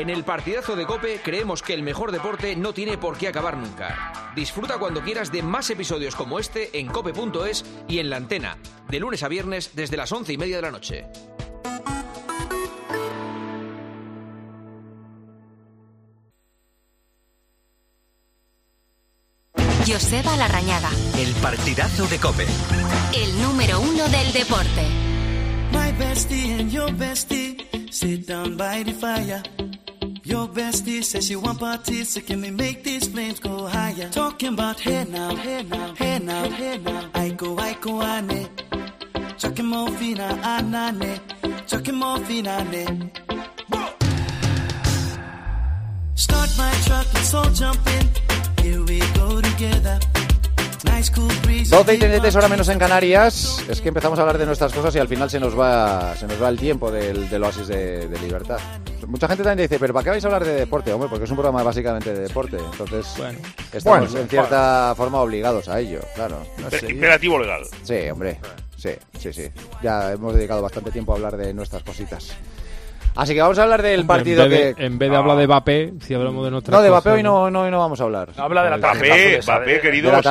En el partidazo de Cope creemos que el mejor deporte no tiene por qué acabar nunca. Disfruta cuando quieras de más episodios como este en cope.es y en la antena, de lunes a viernes desde las once y media de la noche. Joseba Larrañaga, El partidazo de Cope. el número uno del deporte. My bestie and your bestie sit down by the fire. Your bestie says she want parties, so can we make these flames go higher? Talking about hey now, hey now, hey now, hey now. I go, I go, ane. Chucking morphina, anane. Chucking morphina, ane. Start my truck, let's all jump in. Here we go together. Nice cool breeze. 12 y 33 hora menos en Canarias. Es que empezamos a hablar de nuestras cosas y al final se nos va, se nos va el tiempo del, del oasis de, de libertad. Mucha gente también dice, pero ¿para qué vais a hablar de deporte? Hombre, porque es un programa básicamente de deporte. Entonces, estamos Bueno, en cierta forma obligados a ello, claro. Imper- Imperativo legal. Sí, hombre. Sí, sí, sí. Ya hemos dedicado bastante tiempo a hablar de nuestras cositas. Así que vamos a hablar del partido en vez de, que... En vez de hablar de Mbappé, si hablamos de nuestra No, de Mbappé hoy no, no, hoy no vamos a hablar. Habla de la tarjeta Mbappé, azul esa, Mbappé, de- querido. De la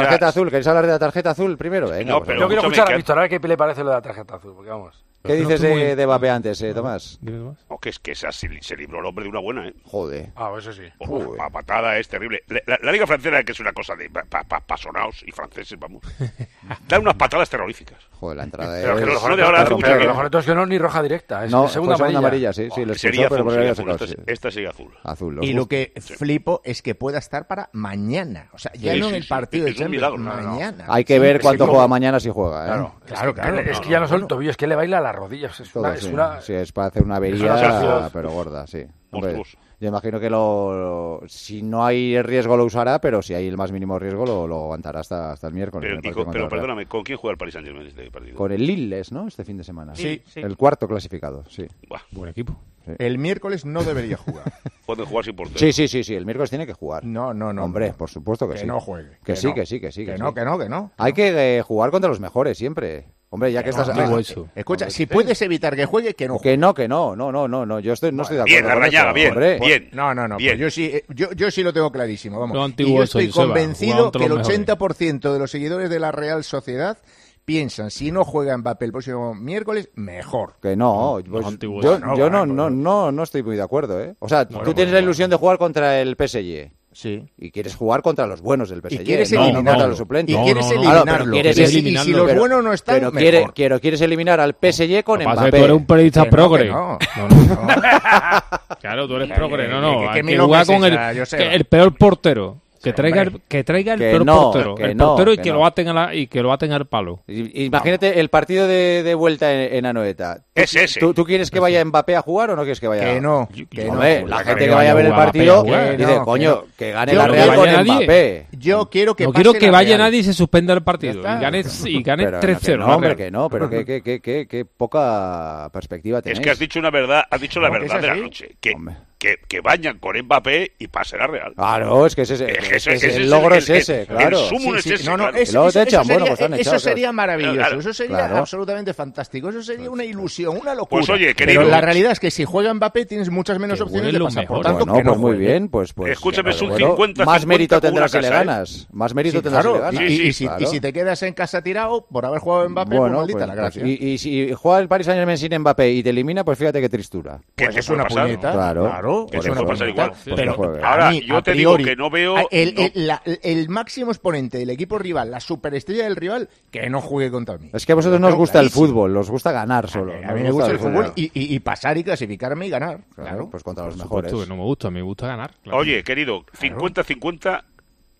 o sea, tarjeta azul. ¿Queréis hablar de la pues pero- que- qué de la tarjeta azul, porque vamos. ¿Qué Pero no dices de, de Mbappé antes, eh, Tomás? No, que es que esa, se, se libró el hombre de una buena, ¿eh? Joder. Ah, eso sí. Uf, la patada es terrible. La, la- la Liga Francesa, que es una cosa de pa, pa- pa- pasonaos y franceses, vamos. Da unas patadas terroríficas. Joder, la entrada Pero que es... los de ahora hace mucho Pero que- lo mejor es que no es ni roja directa, es No, segunda fue segunda amarilla. amarilla, sí, sí, lo sería expulsó, pero azul, sería azul. Esta, sí. esta sigue azul. Azul. los Y lo que flipo es que pueda estar para mañana. O sea, ya Sí, no en el partido Es de Champions, mañana. Hay que ver cuánto juega mañana si juega, ¿eh? Claro, Claro, es, que, que ya no son el tobillo, es que le baila las rodillas. Es Todo, una, es sí. una- Sí, es para hacer una avería, pero gorda, sí. Hombre, yo imagino que lo, si no hay riesgo lo usará, pero si hay el más mínimo riesgo lo, lo aguantará hasta, hasta el miércoles. Pero, con- perdóname, ¿con quién juega el Paris Saint-Germain este partido? Con el Lilles, ¿no? Este fin de semana. Sí. El cuarto clasificado, sí. Buah, Buen equipo. El miércoles no debería jugar. pueden jugar sin portero. Sí, sí, sí, sí. El miércoles tiene que jugar. No, no, no. Hombre, no. por supuesto que, Que sí. no juegue. Que, sí, no. que sí, que sí. Que sí. no, que no, que no. Hay que eh, jugar contra los mejores siempre. Hombre, ya que estás... digo ah, eso. Escucha, si puedes evitar que juegue, que no juegue. Que no, que no, no, no, no, no. Yo estoy, no estoy de acuerdo. Bien, la con rañaga, eso, bien, hombre. bien. No, no, no. Bien. pues yo, sí, eh, yo, yo sí lo tengo clarísimo. Vamos. Lo y yo estoy convencido que el los mejores. 80% de los seguidores de la Real Sociedad piensan, si no juega Mbappé el próximo miércoles, mejor. Que no, No, pues, no, yo, No, yo no, no, bueno. no, no estoy muy de acuerdo, ¿eh? O sea, tú Bueno, tienes bueno, la ilusión de jugar contra el PSG Sí. y quieres jugar contra los buenos del PSG, Y quieres no, no eliminarlo. contra los suplentes. Y quieres eliminarlo. quieres y, si- y si eliminarlo. los Pero- buenos no están, pero mejor. quiere- quiero, quieres eliminar al PSG con pasa es Mbappé. que tú eres un periodista Que progre. no. No, no. Claro, tú eres progre. No, no. que- que hay que jugar con el, el peor portero. Que traiga, el, que traiga el Que peor no, portero. que el no, portero y que que, no. lo aten a la, y que lo aten al palo. Imagínate el partido de, de vuelta en, en Anoeta. ¿Tú- Es ese. ¿Tú, tú quieres que vaya Mbappé a jugar o no quieres que vaya? Que no. Que no. Hombre, la la gente que que vaya a ver el partido dice, No, coño, que que gane Yo la Real con nadie. Mbappé. Yo quiero que no pase quiero que vaya Real. nadie y se suspenda el partido. Y gane, y gane Pero 3-0. que no, hombre, que no, pero qué, qué, qué, qué, qué poca perspectiva tenéis. Es que has dicho una verdad, has dicho la que verdad de la noche. Que, Hombre. Que, que vayan con Mbappé y pase la Real. Claro, es que ese, es, eso- que ese el logro el- es ese, el claro. sumo es ese, no, no, claro. es- Y luego te eso, echan, eso bueno, sería, pues maravilloso, Claro. eso sería Claro. absolutamente fantástico, eso sería una ilusión, una locura. Pues oye, querido- Pero la realidad es que si juega Mbappé tienes muchas menos Que opciones de pasar. Por tanto, Bueno, que no pues muy bien, pues, pues Escúchame, es un bueno, 50, más 50 mérito tendrás si le ¿eh? ganas, más mérito Sí, tendrás claro, si le ganas. y, si, te quedas en casa tirado por haber jugado Mbappé, pues Bueno, maldita pues, la pues, gracia. y, si juega el Paris Saint Germain sin Mbappé y te elimina, pues fíjate qué tristura. ¿Qué Pues te es una puñeta. Claro. Claro, Que es te una puede pasar igual. Sí, Pero sí. Ahora, a mí, yo a te digo priori, que no veo- a- El, no- el- la- el máximo exponente del equipo rival, la superestrella del rival, que no juegue contra mí. Es que a vosotros no os gusta el clarísimo. fútbol, os gusta ganar solo. A no mí os me gusta el fútbol y, y- y pasar y clasificarme y ganar. Claro, Claro. pues contra los Por mejores. supuesto no me gusta, a mí me gusta ganar. claro. Oye, querido, 50-50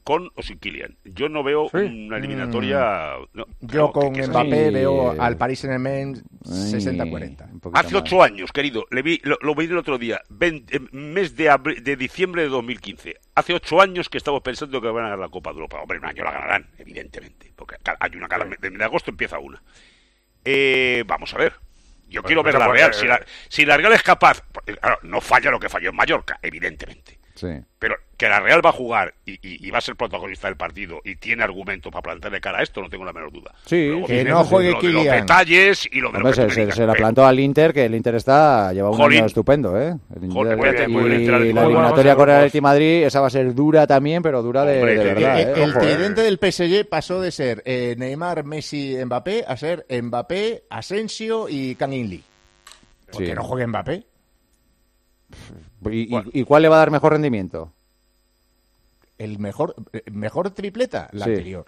con o sin Kylian. Yo no veo una eliminatoria... no, Yo claro, con que- que- Mbappé sí. veo al Paris Saint-Germain Ay, 60-40. un poquito Hace más. ocho años, querido, le vi, lo, lo vi el otro día, 20 eh, mes de, abri- de diciembre de 2015. Hace ocho años que estamos pensando que van a ganar la Copa de Europa. Hombre, un año la ganarán, evidentemente, porque hay una cada mes, de, agosto empieza una. Eh, vamos a ver. Yo quiero ver no la Real. Si la, si la Real es capaz, claro, no falla lo que falló en Mallorca, evidentemente. Sí. Pero que la Real va a jugar y, y- y va a ser protagonista del partido y tiene argumento para plantarle cara a esto, no tengo la menor duda. Sí, Luego que no juegue lo de los Kylian. detalles y lo de Hombre, lo que se, se- se la plantó al Inter, que el Inter está lleva un Jolín. año estupendo, ¿eh? El Inter- bien, y la eliminatoria con el. Atleti Madrid, esa va a ser dura también, pero dura de, Hombre, de verdad, Eh, ¿eh? el Ojo, ¿eh? tridente del PSG pasó de ser eh, Neymar, Messi, Mbappé a ser Mbappé, Asensio y Kangin Lee. ¿Por Sí. no juegue Mbappé? ¿Y, y- y cuál le va a dar mejor rendimiento? El mejor, eh, mejor tripleta, la Sí. anterior.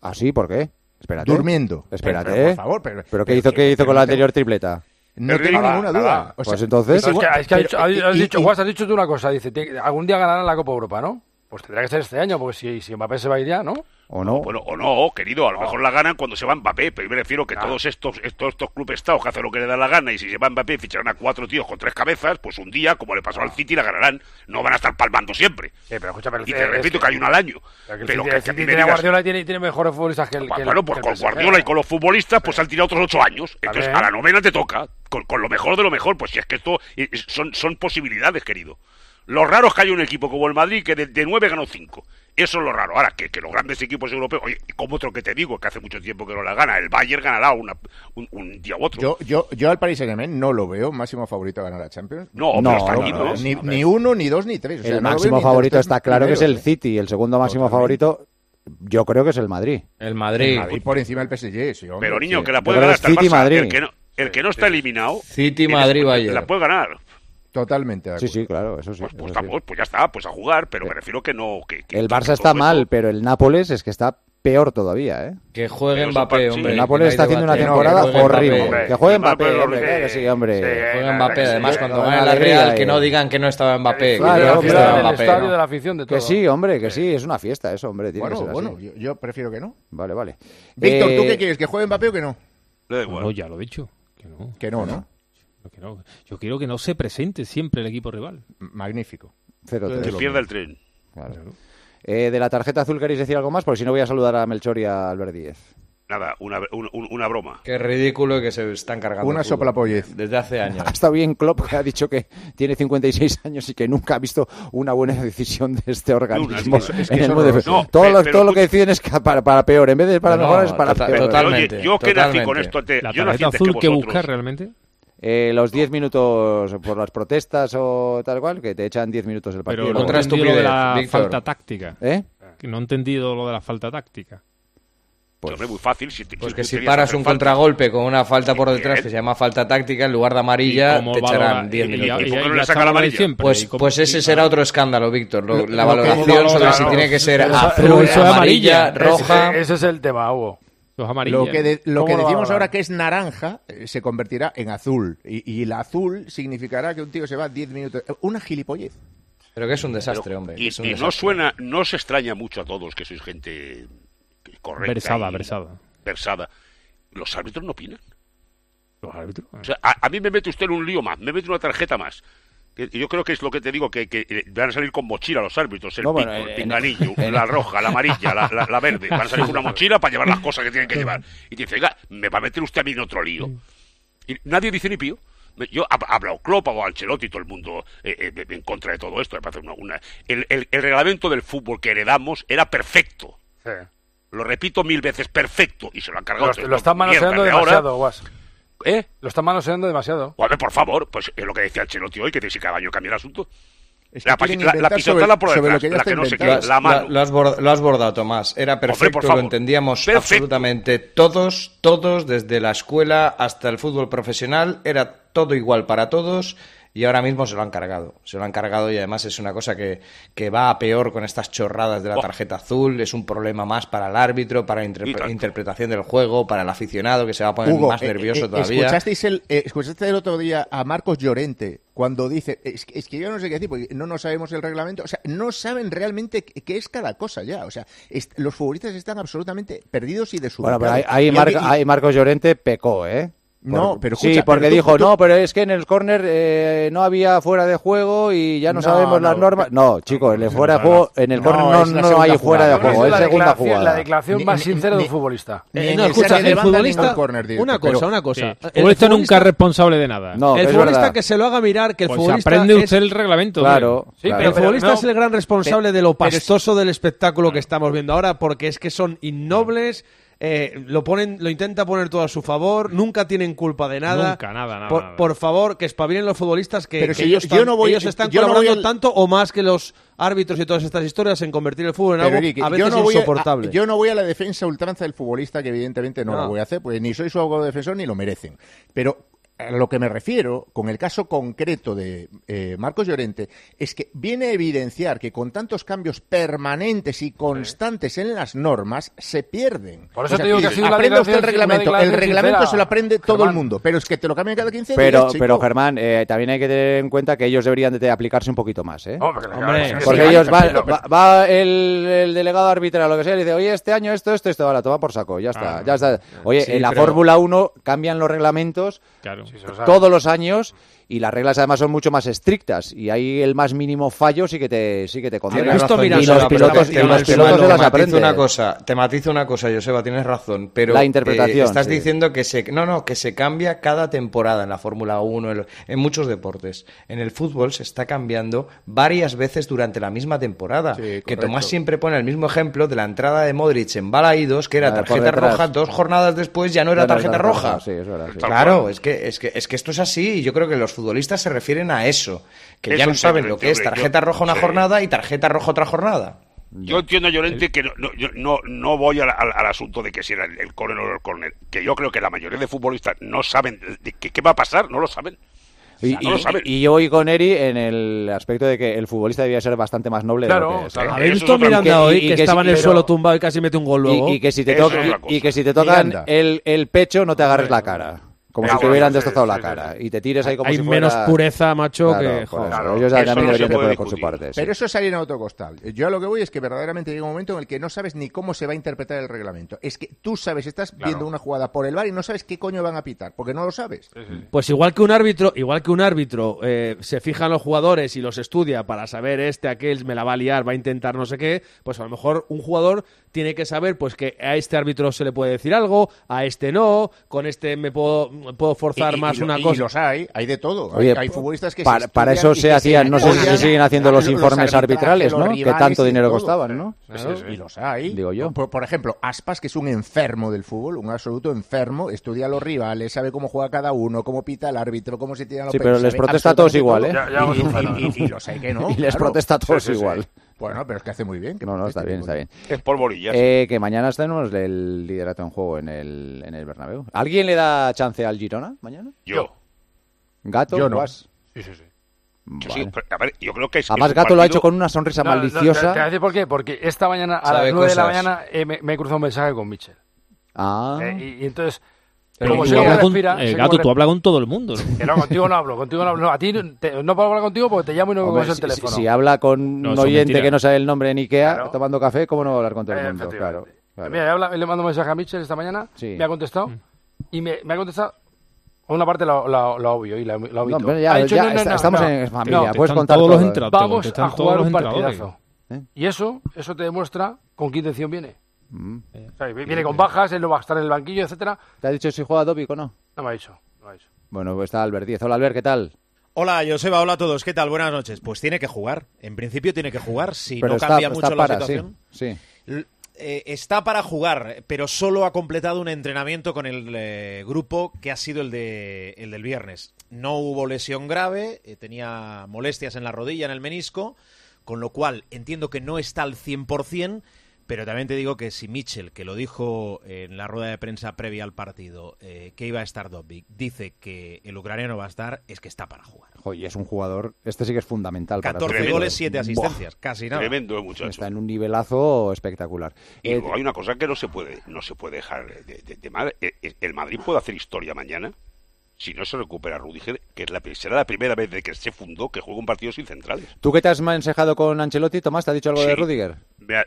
¿Ah, sí? ¿por qué? Espérate. Durmiendo. Espérate, Pero, pero, ¿eh? por favor, pero, ¿Pero qué hizo, qué hizo con la anterior tripleta? No Pero tengo nada, ninguna duda. O sea, Pues entonces- es Es que, igual- es que has pero- dicho, has- has y- dicho, y- Guas, has dicho tú una cosa. Dice, "Tiene- algún día ganarán la Copa Europa, ¿no? Pues tendrá que ser este año, porque si, si Mbappé se va a ir ya, ¿no? ¿O no? Bueno, o no, querido, a lo mejor la ganan cuando se va Mbappé, pero yo me refiero que Claro. todos estos, estos, estos clubes estados que hacen lo que le da la gana y si se va Mbappé ficharán a cuatro tíos con tres cabezas, pues un día, como le pasó al City, la ganarán. No van a estar palmando siempre. Sí, pero escúchame, el- Y te repito que hay uno al año. Pero que el Pero City- que, el que a City mí me tiene a digas- Guardiola tiene, y tiene mejores futbolistas que el que el- bueno, que pues con. Guardiola y con los futbolistas, pues han tirado otros ocho años. Entonces, bien. a la novena te toca, con, con lo mejor de lo mejor. Pues si es que esto son, son posibilidades, querido. Lo raro es que haya un equipo como el Madrid que de, de nueve ganó cinco. Eso es lo raro. Ahora, que, que los grandes equipos europeos, oye, como otro que te digo, que hace mucho tiempo que no la gana, el Bayern ganará una, un, un día u otro. Yo, yo, yo al Paris Saint-Germain no lo veo máximo favorito a ganar la Champions. no, No, pero está no, aquí, no, ¿no? Ni, ni uno, ni dos, ni tres. O sea, el veo máximo favorito tres está claro que es el. City. El segundo máximo favorito, yo creo que es el Madrid. El Madrid. Y por encima del PSG, sí, hombre. Pero niño, sí. que la puede ganar hasta el City, Barça. Madrid. El que no, el que no está eliminado, City, Madrid, Bayern. la puede ganar. Totalmente de Sí, acuerdo. sí, claro, eso sí. Pues, pues eso sí. pues ya está, pues a jugar, pero me refiero que no. Que, que- El que Barça todo está mal, pero el Nápoles es que está peor todavía, ¿eh? Que juegue Pero eso Mbappé, sí. hombre. El que Nápoles está haciendo una temporada Que juegue horrible. Que juegue el Mbappé, hombre, que sí, hombre. Sí, Juega Mbappé, además sí, cuando gane la Real, que no digan que no estaba Mbappé. Claro, que que de la afición, de todo. Que sí, hombre, que sí, es una fiesta eso, hombre, tiene Bueno, que ser bueno, así. yo, yo prefiero que no. Vale, vale. Víctor, ¿tú Eh, qué quieres? ¿Que juegue Mbappé o que no? Le da igual. No, ya lo he dicho. Que no. Que no, ¿no? Que no. Yo quiero que no se presente siempre el equipo rival. Magnífico. 0-3. Que pierda el tren. Claro. Eh, de la tarjeta azul, ¿queréis decir algo más? Porque si no, voy a saludar a Melchor y a Albert Díez. Nada, una, una, una broma. Qué ridículo que se están cargando. Una soplapollez. Desde hace años. Ha estado bien Klopp, que ha dicho que tiene 56 años y que nunca ha visto una buena decisión de este organismo. es que- es que en es el mundo. horroroso. No, todo lo, todo lo que deciden es que para, para peor. En vez de para No, mejor, es para total- peor. total- Oye, Totalmente, yo que nací con totalmente. esto antes. La yo nací azul que, vosotros. buscar realmente. Eh, los 10 minutos por las protestas o tal cual, que te echan 10 minutos el partido. Pero no he entendido lo de la Víctor. falta táctica. ¿Eh? Que no he entendido lo de la falta táctica. Pues es muy fácil. Si, te- Pues tú que si paras un falta- contragolpe con una falta por detrás que se llama falta táctica, en lugar de amarilla, ¿Y cómo te echarán 10 y- y- minutos. Pues, ¿Y cómo- pues ese será otro escándalo, Víctor. lo- la lo valoración sobre si tiene que ser azul, amarilla. roja. Ese, ese es el tema, Hugo. Los amarillos. Lo que, de- lo ¿Cómo que lo decimos ahora que es naranja eh, se convertirá en azul. Y, y el azul significará que un tío se va 10 minutos. Eh, Una gilipollez. Pero que es un desastre, hombre. Y, es un y no suena, no os extraña mucho a todos que sois gente correcta. Versada, versada. versada. Los árbitros no opinan. Los árbitros. O sea, a, a mí me mete usted en un lío más, me mete una tarjeta más. Yo creo que es lo que te digo, que, que eh, van a salir con mochila los árbitros, el No, bueno, pico, el en- pinganillo, la roja, la amarilla, la, la- la verde. Van a salir con una mochila para llevar las cosas que tienen que llevar. Y te dice, oiga, me va a meter usted a mí en otro lío. Y nadie dice ni pío. Yo ha ha hablado Klopp o Ancelotti, todo el mundo eh, eh, en contra de todo esto. Me parece una, una- El, el- el reglamento del fútbol que heredamos era perfecto. Sí. Lo repito mil veces, perfecto. Y se lo han cargado. Lo, lo están manoseando de ahora. demasiado, Guas. ¿Eh? Lo están manoseando demasiado. Hombre, por favor, pues es lo que decía Ancelotti hoy, que si cada año cambia el asunto. Es La, que la, la inventar pisotada por detrás, que la que no se quede, la mano. Lo, has bord- lo has bordado, Tomás. Era perfecto, favor. lo entendíamos Perfecto. absolutamente todos, todos, desde la escuela hasta el fútbol profesional, era todo igual para todos y ahora mismo se lo han cargado. Se lo han cargado y además es una cosa que, que va a peor con estas chorradas de la tarjeta azul, es un problema más para el árbitro, para la interpre- interpretación del juego, para el aficionado que se va a poner Hugo, más eh, nervioso eh, todavía. ¿escuchasteis el, eh, ¿Escuchaste el otro día a Marcos Llorente cuando dice, es, que- es que yo no sé qué decir, porque no nos sabemos el reglamento, o sea, no saben realmente qué es cada cosa ya, o sea, los futbolistas están absolutamente perdidos y Bueno, desubicados. pero ahí, ahí Y Mar- aunque- y- ahí Marcos Llorente pecó, ¿eh? No, pero Sí, porque pero tú- dijo, tú- no, pero es que en el córner eh, no había fuera de juego y ya no, No, sabemos las no, normas. No, chicos, en el fuera de juego, en el No, córner no, no hay fuera de jugada. juego, es segunda declaración, la jugada. declaración Ni- más ni- sincera de un futbolista. Ni Eh, no, escucha, el futbolista, una cosa, pero- una cosa. Sí. El El futbolista nunca es responsable de nada. No, el futbolista verdad. que se lo haga mirar, que el Pues futbolista aprende usted el reglamento. Claro, el futbolista es el gran responsable de lo pastoso del espectáculo que estamos viendo ahora, porque es que son innobles, eh, lo ponen, lo intenta poner todo a su favor, nunca tienen culpa de nada. Nunca, nada, nada, Por, nada. por favor, que espabilen los futbolistas que, Pero que si yo- ellos, yo están, no voy- ellos están yo no voy colaborando al- tanto o más que los árbitros y todas estas historias en convertir el fútbol en Pero, algo a veces yo no voy a- insoportable. a- yo no voy a la defensa ultranza del futbolista, que evidentemente no, No. lo voy a hacer, pues ni soy su abogado defensor ni lo merecen. Pero a lo que me refiero, con el caso concreto de eh, Marcos Llorente, es que viene a evidenciar que con tantos cambios permanentes y constantes en las normas, se pierden. Por eso te digo que ha sido usted el reglamento. El declaración reglamento sincera, se lo aprende todo Germán. el mundo, pero es que te lo cambian cada 15 Pero, días, chico. pero Germán, eh, también hay que tener en cuenta que ellos deberían de aplicarse un poquito más, ¿eh? Hombre, Hombre, Porque sí, ellos pero- va, pero- va, va el, el delegado arbitral o lo que sea y dice, oye, este año esto, esto, esto, vale, toma por saco, ya está, ya está. Oye, Sí, en la pero- Fórmula 1 cambian los reglamentos Claro. Sí, todos los años y las reglas además son mucho más estrictas y ahí el más mínimo fallo sí que te sí que te condena. Razón, y los pilotos, y te- los pilotos te se las matizo aprenden. una cosa, te matizo una cosa, Joseba, tienes razón, pero La interpretación, eh, estás sí. diciendo que se no, no, que se cambia cada temporada en la Fórmula 1, en, en muchos deportes. En el fútbol se está cambiando varias veces durante la misma temporada. Sí, que. Tomás siempre pone el mismo ejemplo de la entrada de Modric en Balaídos, que era Ah, tarjeta roja, dos jornadas después ya no era Ya no tarjeta roja. roja, sí, es verdad, sí. Claro, es que, es que es que esto es así y yo creo que los futbolistas se refieren a eso, que ya no saben lo que es tarjeta yo- roja una sí. jornada y tarjeta roja otra jornada. Yo entiendo a Llorente que no, no, yo no, no voy al, al- al asunto de que si era el, el córner o el córner, que yo creo que la mayoría de futbolistas no saben de- de qué, qué va a pasar, no lo saben. Y, no lo y- saben. y yo voy con Eri en el aspecto de que el futbolista debía ser bastante más noble de Claro, lo que es. ¿eh? claro. ¿Habéis visto Miranda hoy y que, que estaba en el pero- suelo tumbado y casi mete un gol luego? Y, y que si te toca- y- que si te tocan el, el pecho no te agarres la cara. Como Ah, si te bueno, hubieran destrozado sí, la sí, cara. sí. Y te tires ahí como Hay si fuera... menos pureza, macho, Claro, que... joder. Claro, Ellos eso también no deberían poner por su parte. sí. Pero eso es salir en otro costal. Yo a lo que voy es que verdaderamente llega un momento en el que no sabes ni cómo se va a interpretar el reglamento. Es que tú sabes, estás viendo una jugada por el bar y no sabes qué coño van a pitar, porque no lo sabes. Pues igual que un árbitro, igual que un árbitro eh, se fija en los jugadores y los estudia para saber este, aquel, me la va a liar, va a intentar no sé qué, pues a lo mejor un jugador tiene que saber pues que a este árbitro se le puede decir algo, a este no, con este me puedo, puedo forzar Y- y- más y lo- una y cosa. los hay, hay de todo. Oye, hay, hay futbolistas que se para, para estudian eso y se hacían, no sé si se siguen haciendo los los informes arbitrales, ¿no? Que tanto y dinero todo. costaban, ¿no? Claro, y los hay. Digo yo. Por, por ejemplo, Aspas, que es un enfermo del fútbol, un absoluto enfermo, estudia a los rivales, sabe cómo juega cada uno, cómo pita el árbitro, cómo se tiran los Sí, pero les protesta a todos igual. ¿eh? Y- y- y- y los hay que no. Y les protesta a todos igual. Bueno, pero es que hace muy bien. que No, no, está bien, está bien. Es por borillas. Eh, que mañana tenemos el liderato en juego en el, en el Bernabéu. ¿Alguien le da chance al Girona mañana? yo. ¿Gato? Yo no. Guas? Sí, sí, sí. yo Vale. sí, pero, a ver, yo creo que es. Además, es Gato lo ha hecho partido- con una sonrisa No, no, te- te, maliciosa. voy a decir por qué. Porque esta mañana a Sabe las 9 de la cosas. mañana eh, me, me he cruzado un mensaje con Mitchell. Ah, Eh, y, y entonces, Pero como tú hablas con- respira, eh, gato, tú hablas con todo el mundo. ¿no? Que no, contigo no hablo, contigo no hablo. No, a ti te- no puedo hablar contigo porque te llamo y no me si, el teléfono. si- si habla con No, un oyente mentira. que no sabe el nombre en Ikea Claro. tomando café, ¿cómo no va a hablar con todo el Eh, mundo? Claro. Mira, le habla- le mando un mensaje a Mitchell esta mañana, Sí. me ha contestado y me, me ha contestado. Una parte la obvio y la, la No, ya, Ha dicho, ya no, no, está- no, estamos no. en familia, puedes contar todos todo. los entradores. Vamos a todos jugar los un entrenadores. partidazo. ¿Eh? Y eso, eso te demuestra con qué intención viene. Mm. O sea, viene con bajas, él no va a estar en el banquillo, etcétera. ¿Te ha dicho si juega Dobic o no? No me ha dicho. No me ha dicho. Bueno, pues está Albert Díez. Hola, Albert, ¿qué tal? Hola, Joseba, hola a todos. ¿Qué tal? Buenas noches. Pues tiene que jugar. En principio tiene que jugar. Si Pero no está, cambia mucho para, la situación. sí. Eh, está para jugar, pero solo ha completado un entrenamiento con el eh, grupo que ha sido el, de, el del viernes. No hubo lesión grave, eh, tenía molestias en la rodilla, en el menisco, con lo cual entiendo que no está al 100%, pero también te digo que si Mitchell, que lo dijo en la rueda de prensa previa al partido, eh, que iba a estar Dobbik, dice que el ucraniano va a estar, es que está para jugar. Joder, es un jugador, este sí que es fundamental. para 14 su goles, fútbol. 7 asistencias, casi nada. Tremendo el muchacho. Está en un nivelazo espectacular. Y Eh, luego hay una cosa que no se puede, no se puede dejar de, de-. Eh, eh, El Madrid puede hacer historia mañana si no se recupera Rudiger, que es la, será la primera vez de que se fundó que juega un partido sin centrales. ¿Tú que te has mensajado con Ancelotti, Tomás, te ha dicho algo de. Rudiger?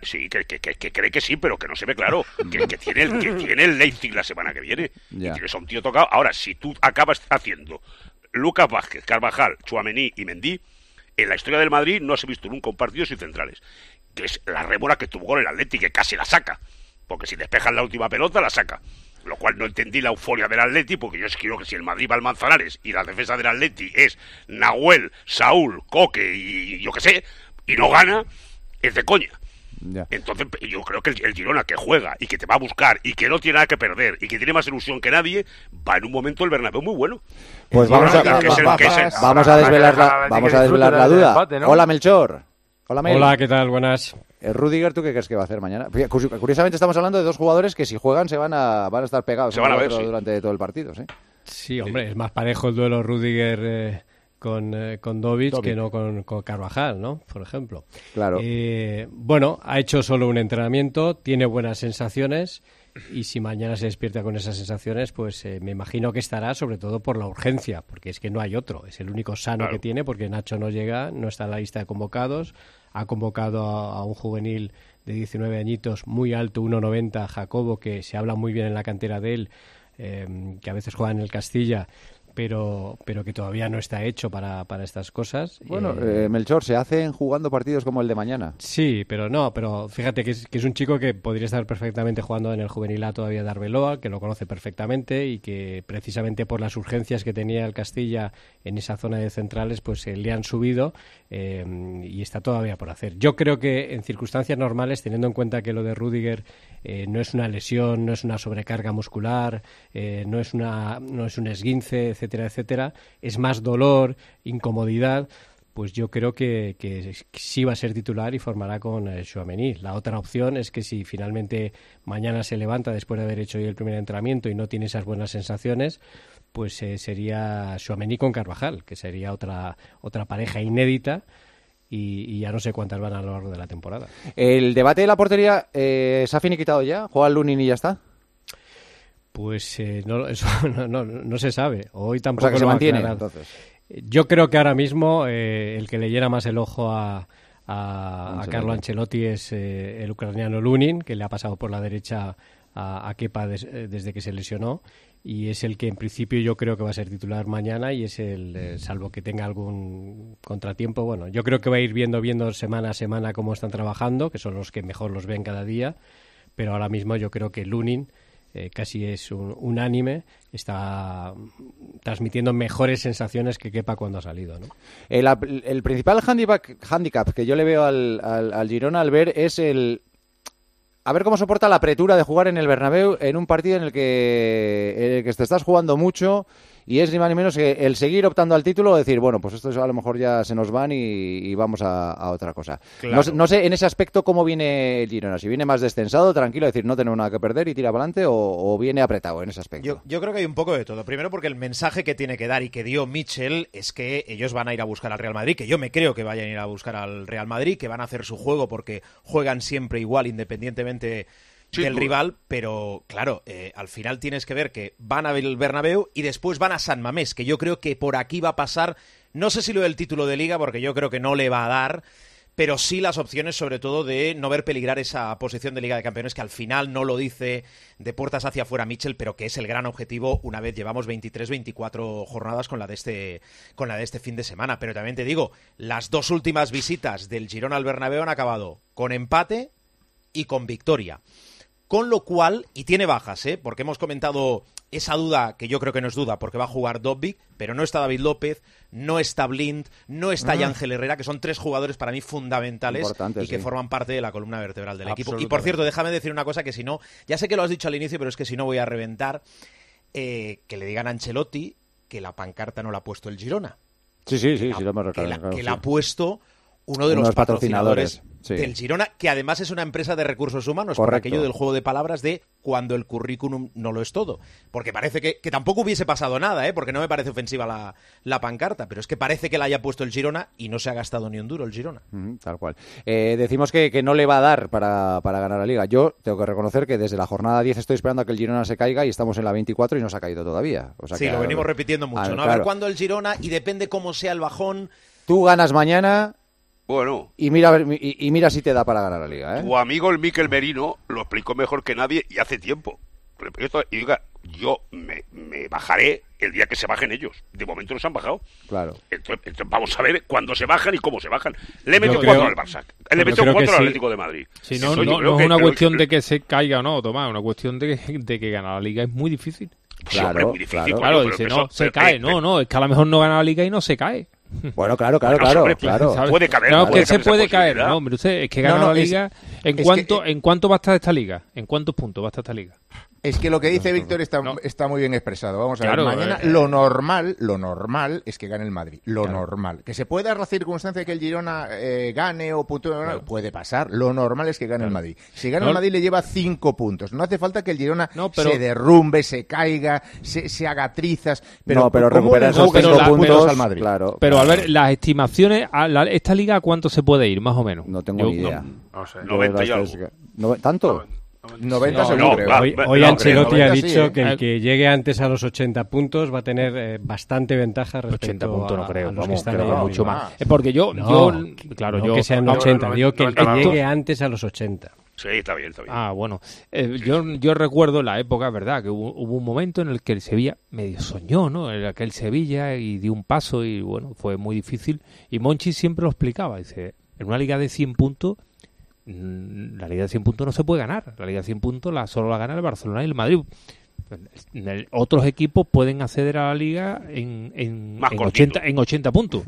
Sí, que, que, que- cree que sí, pero que no se ve claro. Que, que tiene, el, que tiene el Leipzig la semana que viene. Ya. Y tienes a un tío tocado. Ahora, si tú acabas haciendo Lucas Vázquez, Carvajal, Chuamení y Mendí, en la historia del Madrid no se ha visto nunca un partido sin centrales. Que es la rémora que tuvo con el Atleti, que casi la saca. Porque si despejan la última pelota, la saca. Lo cual no entendí la euforia del Atleti, porque yo quiero que si el Madrid va al Manzanares y la defensa del Atleti es Nahuel, Saúl, Coque y yo qué sé, y no gana, es de coña. Ya. Entonces, yo creo que el, el Girona que juega y que te va a buscar y que no tiene nada que perder y que tiene más ilusión que nadie, va en un momento el Bernabéu muy bueno. Pues vamos a, vamos a desvelar la, vamos a desvelar la duda. empate, ¿no? Hola, Melchor. Hola, Mel. Hola, ¿qué tal? Buenas. Eh, Rudiger, ¿tú qué crees que va a hacer mañana? Curiosamente estamos hablando de dos jugadores que si juegan se van a, van a estar pegados Se van a ver, sí. durante todo el partido, ¿sí? Sí, hombre, es más parejo el duelo Rudiger eh, con, eh, con Dovic Dovic. que no con, con Carvajal, ¿no? Por ejemplo. Claro. Eh, bueno, ha hecho solo un entrenamiento, tiene buenas sensaciones y si mañana se despierta con esas sensaciones, pues eh, me imagino que estará sobre todo por la urgencia, porque es que no hay otro, es el único sano Claro. que tiene porque Nacho no llega, no está en la lista de convocados, ha convocado a, un juvenil de 19 añitos muy alto, 1,90, Jacobo, que se habla muy bien en la cantera de él, eh, que a veces juega en el Castilla, pero, pero que todavía no está hecho para, para estas cosas. Bueno, Eh, eh, Melchor, se hacen jugando partidos como el de mañana. Sí, pero no, pero fíjate que es, que es un chico que podría estar perfectamente jugando en el juvenil A todavía de Arbeloa, que lo conoce perfectamente y que precisamente por las urgencias que tenía el Castilla en esa zona de centrales, pues eh, le han subido eh, y está todavía por hacer. Yo creo que en circunstancias normales, teniendo en cuenta que lo de Rudiger eh, no es una lesión, no es una sobrecarga muscular, eh, no es una no es un esguince, es más dolor, incomodidad pues yo creo que, que sí va a ser titular y formará con eh, Tchouaméni. La otra opción es que si finalmente mañana se levanta después de haber hecho el primer entrenamiento y no tiene esas buenas sensaciones, pues eh, sería Tchouaméni con Carvajal, que sería otra otra pareja inédita y, ya no sé cuántas van a lo largo de la temporada. El debate de la portería eh, se ha finiquitado ya. Juega Lunin y ya está. Pues eh, no, eso no, no, no se sabe. Hoy tampoco O sea, que se mantiene, entonces. Yo creo que ahora mismo eh, el que le llena más el ojo a, a. Carlo Ancelotti es eh, el ucraniano Lunin, que le ha pasado por la derecha a, a Kepa des- eh, desde que se lesionó y es el que en principio yo creo que va a ser titular mañana y es el, eh, salvo que tenga algún contratiempo, bueno, yo creo que va a ir viendo, viendo semana a semana cómo están trabajando, que son los que mejor los ven cada día, pero ahora mismo yo creo que Lunin eh, casi es un, unánime, está transmitiendo mejores sensaciones que Kepa cuando ha salido, ¿no? El, principal handicap, handicap que yo le veo al, al, al Girona al ver es el... A ver cómo soporta la apretura de jugar en el Bernabéu en un partido en el que, en el que te estás jugando mucho y es ni más ni menos que el seguir optando al título o decir, bueno, pues estos a lo mejor ya se nos van y, y vamos a, a otra cosa. Claro. No, sé- no sé en ese aspecto cómo viene el Girona, si viene más descensado, tranquilo, decir, no tenemos nada que perder y tira para adelante o, o viene apretado en ese aspecto. Yo, yo creo que hay un poco de todo. Primero porque el mensaje que tiene que dar y que dio Mitchell es que ellos van a ir a buscar al Real Madrid, que yo me creo que vayan a ir a buscar al Real Madrid, que van a hacer su juego porque juegan siempre igual independientemente Sí, del rival, pero claro, eh, al final tienes que ver que van a ver el Bernabéu y después van a San Mamés, que yo creo que por aquí va a pasar, no sé si lo del título de liga, porque yo creo que no le va a dar, pero sí las opciones sobre todo de no ver peligrar esa posición de Liga de Campeones que al final no lo dice de puertas hacia afuera Mitchell, pero que es el gran objetivo una vez llevamos 23, 24 jornadas con la de este con la de este fin de semana, pero también te digo, las dos últimas visitas del Girona al Bernabéu han acabado con empate y con victoria. Con lo cual, y tiene bajas, ¿eh? porque hemos comentado esa duda, que yo creo que no es duda, porque va a jugar Dobbik, pero no está David López, no está Blind, no está. Ángel Herrera, que son tres jugadores para mí fundamentales y que sí. forman parte de la columna vertebral del equipo. Y por cierto, déjame decir una cosa que si no, ya sé que lo has dicho al inicio, pero es que si no voy a reventar, eh, que le digan a Ancelotti que la pancarta no la ha puesto el Girona, Sí, sí, sí, la- sí, lo hemos que, recordado, la, claro, que sí. la ha puesto uno de Uno los los patrocinadores, patrocinadores, sí. del Girona, que además es una empresa de recursos humanos, por aquello del juego de palabras de cuando el currículum no lo es todo. Porque parece que, que tampoco hubiese pasado nada, ¿eh? porque no me parece ofensiva la, la pancarta, pero es que parece que la haya puesto el Girona y no se ha gastado ni un duro el Girona. Tal cual. Eh, decimos que, que no le va a dar para, para ganar la liga. Yo tengo que reconocer que desde la jornada 10 estoy esperando a que el Girona se caiga y estamos en la 24 y no se ha caído todavía. O sea sí, que, lo venimos repitiendo mucho, a- ¿no? A claro. ver cuándo el Girona, y depende cómo sea el bajón, Tú ganas mañana bueno. Y mira, y, y mira si te da para ganar la liga. ¿eh? Tu amigo el Miquel Merino lo explicó mejor que nadie y hace tiempo. Y diga, yo me, me, bajaré el día que se bajen ellos. De momento no se han bajado. Claro. Entonces, vamos a ver cuándo se bajan y cómo se bajan. Le metió cuatro al Barça. Le metió cuatro al Atlético de Madrid. Si no, no, es una cuestión de que se caiga o no, Tomás. Es una cuestión de, que ganar la liga es muy difícil. Claro, es muy difícil, claro, dice, no, se cae, no, no, es que a lo mejor no gana la liga y no se cae. Bueno, claro, claro, bueno, claro, pues, claro. Puede caer. No, que se puede caer. No, hombre, usted, es que gana no, no, la liga. Es, ¿En, es cuánto, que... ¿En cuánto va a estar esta liga? ¿En cuántos puntos va a estar esta liga? Es que lo que dice Víctor está, está muy bien expresado. Vamos a ver, mañana eh, eh. lo normal, lo normal es que gane el Madrid. Lo normal. Que se pueda dar la circunstancia de que el Girona eh, gane o puntúe, claro. puede pasar. Lo normal es que gane el Madrid. Si gana el Madrid le lleva cinco puntos. No hace falta que el Girona se derrumbe, se caiga, se, se haga trizas. Pero, no, pero recuperar esos cinco puntos, al Madrid. Claro. Pero a ver, las estimaciones, a la, ¿esta liga a cuánto se puede ir, más o menos? No tengo ni idea. No, sé. 90 y algo. ¿Tanto? 90 no. No, creo. Hoy, hoy no, Ancelotti ha dicho sí, que el que llegue antes a los 80 puntos va a tener eh, bastante ventaja respecto 80 puntos, no creo, a, a los vamos, que creo mucho más. más. Porque yo, yo claro, yo que sean 80, digo que el que llegue antes a los 80. Sí, está bien, está bien. Ah, bueno. Eh, yo, yo recuerdo la época, ¿verdad? Que hubo, hubo, un momento en el que el Sevilla medio soñó, ¿no? En aquel Sevilla y dio un paso y, bueno, fue muy difícil. Y Monchi siempre lo explicaba. Dice, en una liga de 100 puntos, la Liga de 100 puntos no se puede ganar. La Liga de 100 puntos la, solo la gana el Barcelona y el Madrid. Pues, otros equipos pueden acceder a la liga en, en, Más en 80, puntos.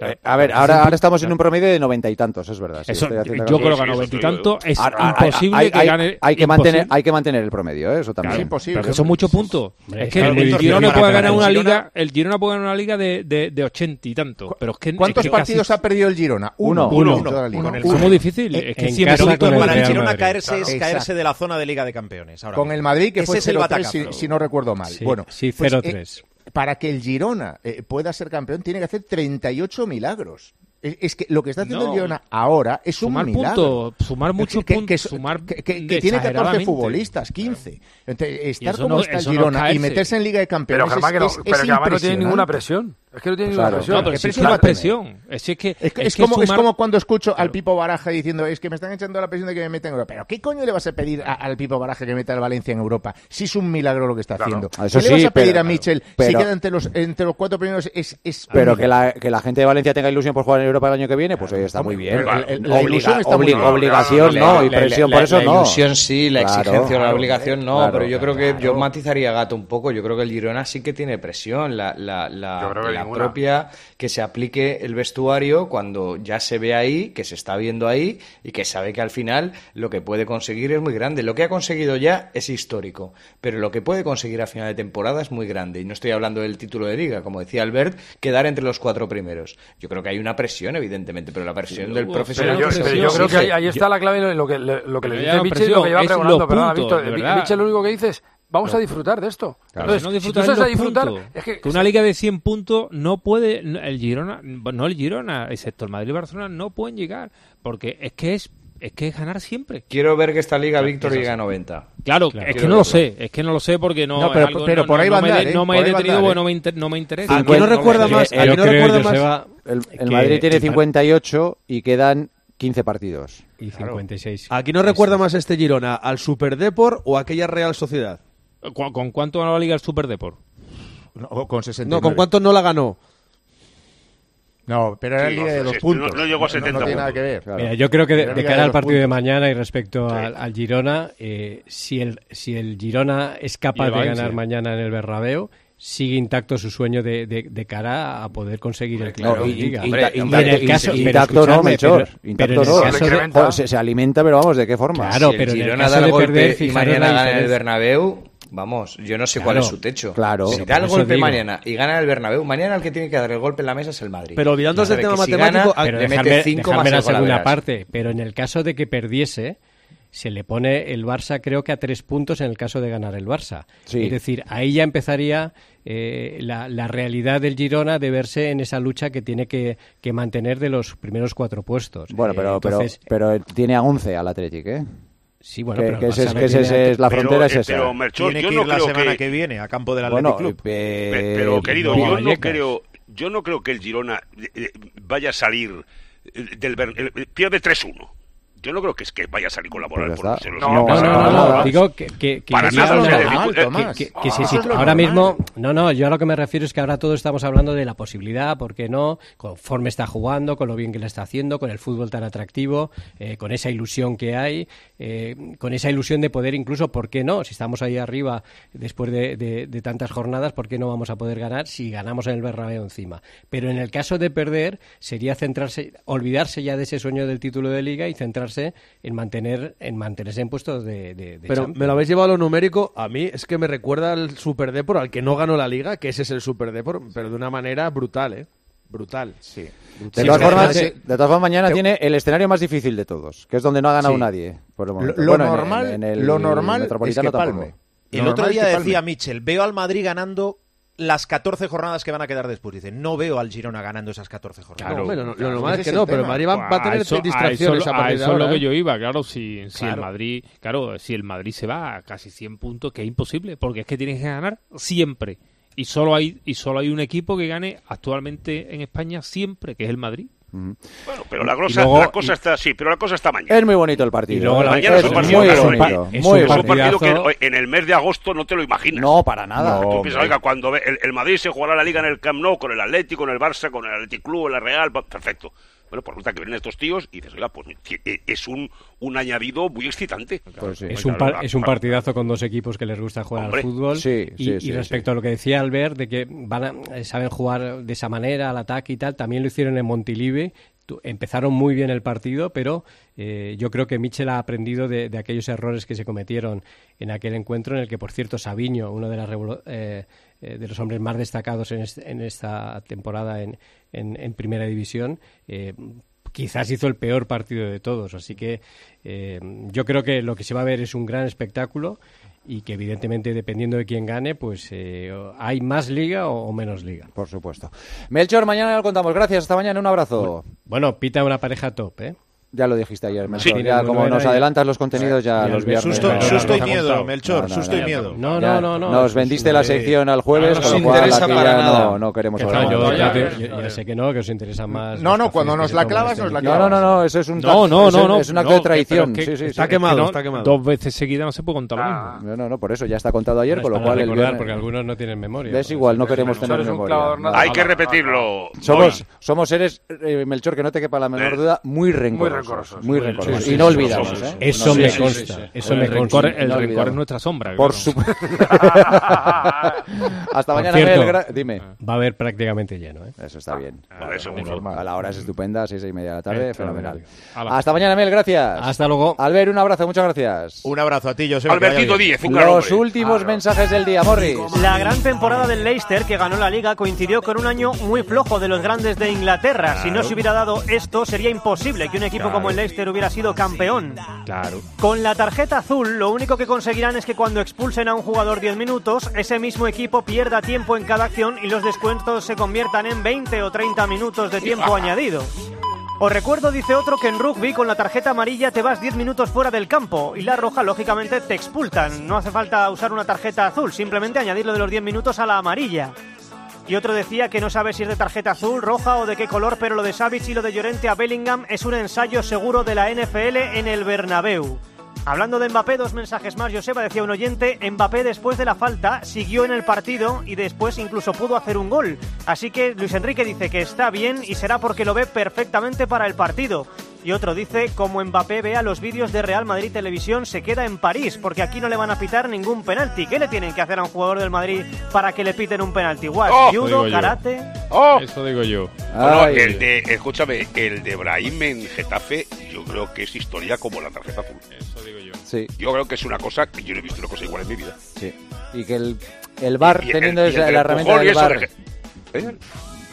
Eh, a ver, ahora, estamos en un promedio de noventa y tantos, es verdad. Yo creo que a noventa y tantos es ah, ah, imposible hay, que gane. Hay que, mantener, hay que mantener el promedio, ¿eh? eso también. Claro, es imposible. Son muchos puntos. Es que el, Girona puede ganar una liga, el Girona puede ganar una liga de, de, 80 y tantos. Pero es que, ¿Cuántos partidos ha perdido el Girona? Uno. Uno. uno, es muy difícil. Es que siempre para el Girona caerse es caerse de la zona de Liga de Campeones. Con el Madrid, que fue el si, no recuerdo mal. Bueno, pues, eh, para que el Girona eh, pueda ser campeón, tiene que hacer 38 milagros. Es que lo que está haciendo no. el Girona ahora es un milagro. Punto, sumar muchos puntos. Que, sumar que, que, que tiene 14 futbolistas, 15. Claro. Entonces, estar como no, está el Girona no y meterse en Liga de Campeones pero es, que no, es, pero es que no tiene ninguna presión. Es que no tiene ninguna presión. es, presión. Es, que, es, como, sumar... es como cuando escucho claro. al Pipo Baraja diciendo es que me están echando la presión de que me meta en Europa. Pero ¿qué coño le vas a pedir a, al Pipo Baraja que meta al Valencia en Europa? Si es un milagro lo que está haciendo. Ah, eso ¿Qué sí, le vas a pedir pero, a Mitchell si queda entre los, entre los cuatro primeros? Es, pero que la, que la gente de Valencia tenga ilusión por jugar en febrero para el año que viene, pues está muy bien. La, la muy obligación no, y presión por eso la no. Ilusión sí, la exigencia, claro, la obligación no, pero yo creo que yo matizaría gato un poco. Yo creo que el Girona sí que tiene presión, la, la, la, propia que se aplique el vestuario cuando ya se ve ahí, que se está viendo ahí y que sabe que al final lo que puede conseguir es muy grande. Lo que ha conseguido ya es histórico, pero lo que puede conseguir a final de temporada es muy grande. Y no estoy hablando del título de liga, como decía Albert, quedar entre los cuatro primeros. Yo creo que hay una presión presión, evidentemente, pero la presión sí, del profesional. Pero yo, creo que ahí, está la clave de lo que, lo que le dice Michel lo que lleva lo único que dice es vamos a disfrutar de esto. Entonces, no disfrutar, es que, una liga de 100 puntos no puede, el Girona, no el Girona, excepto el Madrid y Barcelona, no pueden llegar, porque es que es es que es ganar siempre. Quiero ver que esta liga Víctor llega a 90. Claro, claro. es que no lo sé, es que no lo sé porque no. no pero, pero por ahí no. Me. No me he detenido porque no, me interesa. A no recuerda más. A no recuerda más. El, Madrid tiene 58 y quedan 15 partidos. Y 56. Aquí no recuerda más este Girona, al Super Depor o aquella Real Sociedad. ¿Con, cuánto ganó la liga el Super Depor? No, con 69. No, ¿con cuánto no la ganó? No, pero era sí, el líder no, de los sí, puntos. No, no, llegó a 70 no, tiene nada que ver. Claro. Mira, yo creo que de, de cara al partido puntos. de mañana y respecto sí. al, al, Girona, eh, si, el, si el Girona es capaz de ganar mañana en el Berrabeo, sigue intacto su sueño de, de, de, cara a poder conseguir el claro. Intacto no, Mechor. Intacto no. Se, se, alimenta, pero vamos, ¿de qué forma? Claro, si pero en el caso de perder, y mañana gana el Bernabéu... Vamos, yo no sé cuál es su techo. Claro. Si da el golpe mañana y gana el Bernabéu, mañana el que tiene que dar el golpe en la mesa es el Madrid. Pero olvidándose del tema si matemático, gana, pero le dejarme, mete más la segunda parte, pero en el caso de que perdiese, se le pone el Barça creo que a tres puntos en el caso de ganar el Barça. Es decir, ahí ya empezaría eh, la, la, realidad del Girona de verse en esa lucha que tiene que, que mantener de los primeros cuatro puestos. Bueno, pero, eh, pero, pero, tiene a 11 al Atlético, ¿eh? Sí, bueno, pero es la frontera, es esa. Pero, Merchor, Tiene yo que ir la semana que... viene a campo del Athletic Club. Pero, querido, yo no, creo, yo no creo que el Girona eh, eh, vaya a salir eh, del... Pierde 3-1. Yo no creo que es que vaya a salir con la moral por los No, No, no, no, no, digo que, que, que Para nada, ahora mismo, no, no, yo a lo que me refiero es que ahora todos estamos hablando de la posibilidad, ¿por qué no? Conforme está jugando, con lo bien que le está haciendo, con el fútbol tan atractivo, eh, con esa ilusión que hay, eh, con esa ilusión de poder incluso, ¿por qué no? Si estamos ahí arriba después de, de- de tantas jornadas, ¿por qué no vamos a poder ganar si ganamos en el Bernabéu encima? Pero en el caso de perder, sería centrarse, olvidarse ya de ese sueño del título de liga y centrarse en mantener, en mantenerse en puestos de, de, de Pero Champions. me lo habéis llevado a lo numérico. A mí es que me recuerda al Super Depor, al que no ganó la liga, que ese es el Super Depor, pero de una manera brutal, ¿eh? Brutal. Sí. De todas, sí, formas, sí. de todas formas, mañana tiene el escenario más difícil de todos, que es donde no ha ganado Sí. nadie. Por el Lo, momento. lo Bueno, normal, en el lo normal es Metropolitano que palme. El Lo otro día es que palme. decía Michel, veo al Madrid ganando las 14 jornadas que van a quedar después. Dice, no veo al Girona ganando esas 14 jornadas. No, hombre, lo, claro, normal es que no, pero el. Madrid va, va a tener eso- distracciones eso, a partir de eso es lo que ¿eh? yo iba, claro, si, si el Claro. Madrid, claro, si el Madrid se va a casi 100 puntos, que es imposible, porque es que tienes que ganar siempre. Y solo hay y solo hay un equipo que gane actualmente en España siempre, que es el Madrid. Bueno, pero la, grosa- luego- la cosa está sí, pero la cosa está mañana. Es muy bonito el partido. Y luego la- Mañana es es un muy partido bonito. casual. Es muy un Es un bonito. partido que en el mes de agosto no te lo imaginas. No, para nada. Tú hombre. piensas, oiga, cuando el, el Madrid se jugará la liga en el Camp Nou con el Atlético, con el Barça, con el Athletic Club, la Real, perfecto. Bueno, pues resulta que vienen estos tíos y dices, oiga, pues eh, es un, un añadido muy excitante. Pues sí. Es un, par- es un partidazo con dos equipos que les gusta jugar Hombre. al fútbol. Sí, y, sí, y sí, respecto a lo que decía Albert, de que van a- eh, saben jugar de esa manera, al ataque y tal, también lo hicieron en Montilive. Empezaron muy bien el partido, pero eh, yo creo que Michel ha aprendido de, de aquellos errores que se cometieron en aquel encuentro, en el que, por cierto, Sabiño, uno de, las eh, eh, los hombres más destacados en, este- en esta temporada en, en- en Primera División, eh, quizás hizo el peor partido de todos. Así que eh, yo creo que lo que se va a ver es un gran espectáculo y que evidentemente dependiendo de quién gane, pues eh, hay más liga o, o menos liga. Por supuesto. Melchor, mañana lo contamos. Gracias. Hasta mañana. Un abrazo. Bueno, pita una pareja top, ¿eh? Ya lo dijiste ayer, Melchor. Sí. Ya como nos adelantas los contenidos ya los viernes. Susto, no, susto y miedo, Melchor, no, no, susto y miedo. No, no, no, no. Nos vendiste la sección al jueves, no con nos lo cual interesa aquí para ya nada. no, no queremos Que hablar no, yo, yo- ya sé que no, que os interesa más. No, no, cuando nos la clavas, nos la tipo. No, no, no, no, eso es un No, no, es, no, no. Es un acto no, de traición. pero es que- sí, sí, está sí. quemado, está quemado. Dos veces seguidas no se puede contar lo Ah. mismo. No, no, no, por eso ya está contado ayer, con lo cual el viernes- porque algunos no tienen memoria. Es igual, no queremos tener memoria. Hay que repetirlo. Somos, seres, Melchor, que no te quepa la menor duda, muy rencorosos. Rencorosos. Muy rencorosos. sí, sí, y no sí, olvidamos. ¿eh? Eso me consta, sí, sí. eso el me rencor, consta. el No rencor es nuestra sombra. Por supuesto. Hasta mañana, cierto, Dime. Va a haber prácticamente lleno, ¿eh? Eso está bien. Seguro. A la hora es estupenda, seis y media de la tarde, fenomenal. Hasta mañana, Mel, gracias. Hasta luego. Albert, un abrazo, muchas gracias. Un abrazo a ti, José. Albertito. Díez, un gran Los últimos mensajes del día, Morris. La gran temporada del Leicester que ganó la liga coincidió con un año muy flojo de los grandes de Inglaterra. Si no se hubiera dado esto, sería imposible que un equipo como el Leicester hubiera sido campeón. Claro. Con la tarjeta azul, lo único que conseguirán es que cuando expulsen a un jugador 10 minutos, ese mismo equipo pierda tiempo en cada acción y los descuentos se conviertan en 20 o 30 minutos de tiempo añadido. Os recuerdo, dice otro, que en rugby con la tarjeta amarilla te vas 10 minutos fuera del campo y la roja, lógicamente, te expultan. No hace falta usar una tarjeta azul, simplemente añadir lo de los 10 minutos a la amarilla. Y otro decía que no sabe si es de tarjeta azul, roja o de qué color, pero lo de Savic y lo de Llorente a Bellingham es un ensayo seguro de la NFL en el Bernabéu. Hablando de Mbappé, dos mensajes más. Joseba decía un oyente, Mbappé después de la falta siguió en el partido y después incluso pudo hacer un gol. Así que Luis Enrique dice que está bien y será porque lo ve perfectamente para el partido. Y otro dice, como Mbappé vea los vídeos de Real Madrid Televisión, se queda en París, porque aquí no le van a pitar ningún penalti. ¿Qué le tienen que hacer a un jugador del Madrid para que le piten un penalti? Igual, Oh, judo, karate... ¡Oh! Eso digo yo. El de, escúchame, el de Brahim en Getafe, yo creo que es historia como la tarjeta azul. Eso digo yo. Sí, Yo creo que es una cosa que yo no he visto una cosa igual en mi vida. sí. Y que el, el bar, Y- y el- teniendo y el la herramienta del bar, de- ¿Eh?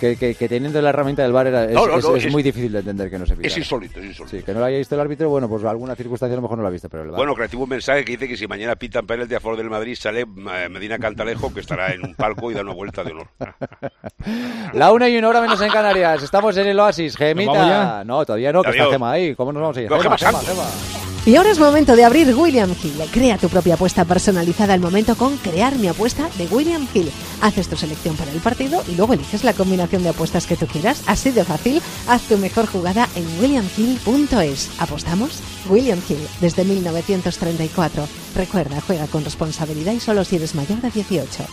Que, que, que teniendo la herramienta del bar era, es, No, no, es- no, es es- muy difícil de entender que no se Es insólito, es insólito. Sí, que no lo haya visto el árbitro, bueno, pues alguna circunstancia a lo mejor no lo ha visto, pero el bar. Bueno, creativo un mensaje que dice que si mañana pitan penalti a favor del Madrid sale eh, Medina Cantalejo, que estará en un palco y da una vuelta de honor. La una y una hora menos en Canarias. Estamos en el Oasis. Gemita. vamos ya? No, todavía no, que está. Gema ahí. ¿Cómo nos vamos a ir? Gema Gema. Gema. Y ahora es momento de abrir William Hill. Crea tu propia apuesta personalizada al momento con Crear mi apuesta de William Hill. Haces tu selección para el partido y luego eliges la combinación de apuestas que tú quieras. Así de fácil, haz tu mejor jugada en williamhill.es. ¿Apostamos? William Hill, desde 1934. Recuerda, juega con responsabilidad y solo si eres mayor de 18.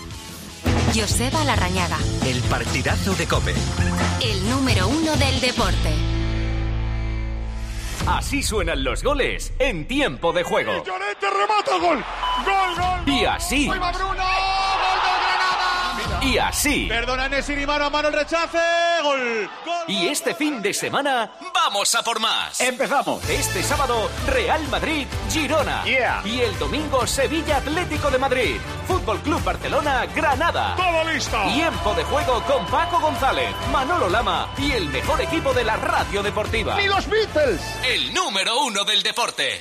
Joseba Larrañaga, El partidazo de Cope. el número uno del deporte. Así suenan los goles en tiempo de juego. remata gol. Gol, gol. Y así. Bruno. Y así. Perdona Nesiri, mano a mano el rechace. Gol. Y este fin de semana vamos a por más. Empezamos. Este sábado Real Madrid Girona. Y el domingo Sevilla Atlético de Madrid. Fútbol Club Barcelona Granada. Todo listo. Tiempo de juego con Paco González, Manolo Lama y el mejor equipo de la radio deportiva. Ni los Beatles. El número uno del deporte.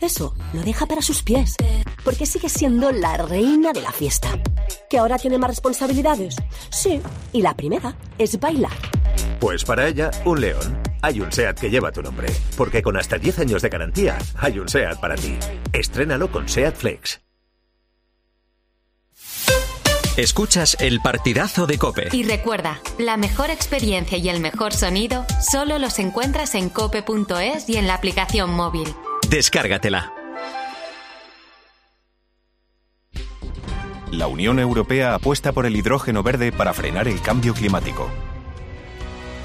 Eso lo deja para sus pies. Porque sigue siendo la reina de la fiesta. ¿Que ahora tiene más responsabilidades? Sí. Y la primera es bailar. Pues para ella, un león. Hay un SEAT que lleva tu nombre. Porque con hasta 10 años de garantía, hay un SEAT para ti. Estrénalo con SEAT Flex. Escuchas el partidazo de Cope. Y recuerda, la mejor experiencia y el mejor sonido solo los encuentras en cope.es y en la aplicación móvil. Descárgatela. La Unión Europea apuesta por el hidrógeno verde para frenar el cambio climático.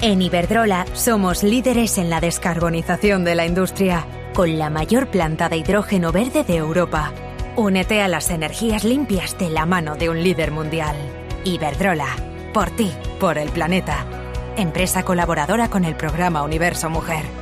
En Iberdrola somos líderes en la descarbonización de la industria, con la mayor planta de hidrógeno verde de Europa. Únete a las energías limpias de la mano de un líder mundial. Iberdrola, por ti, por el planeta. Empresa colaboradora con el programa Universo Mujer.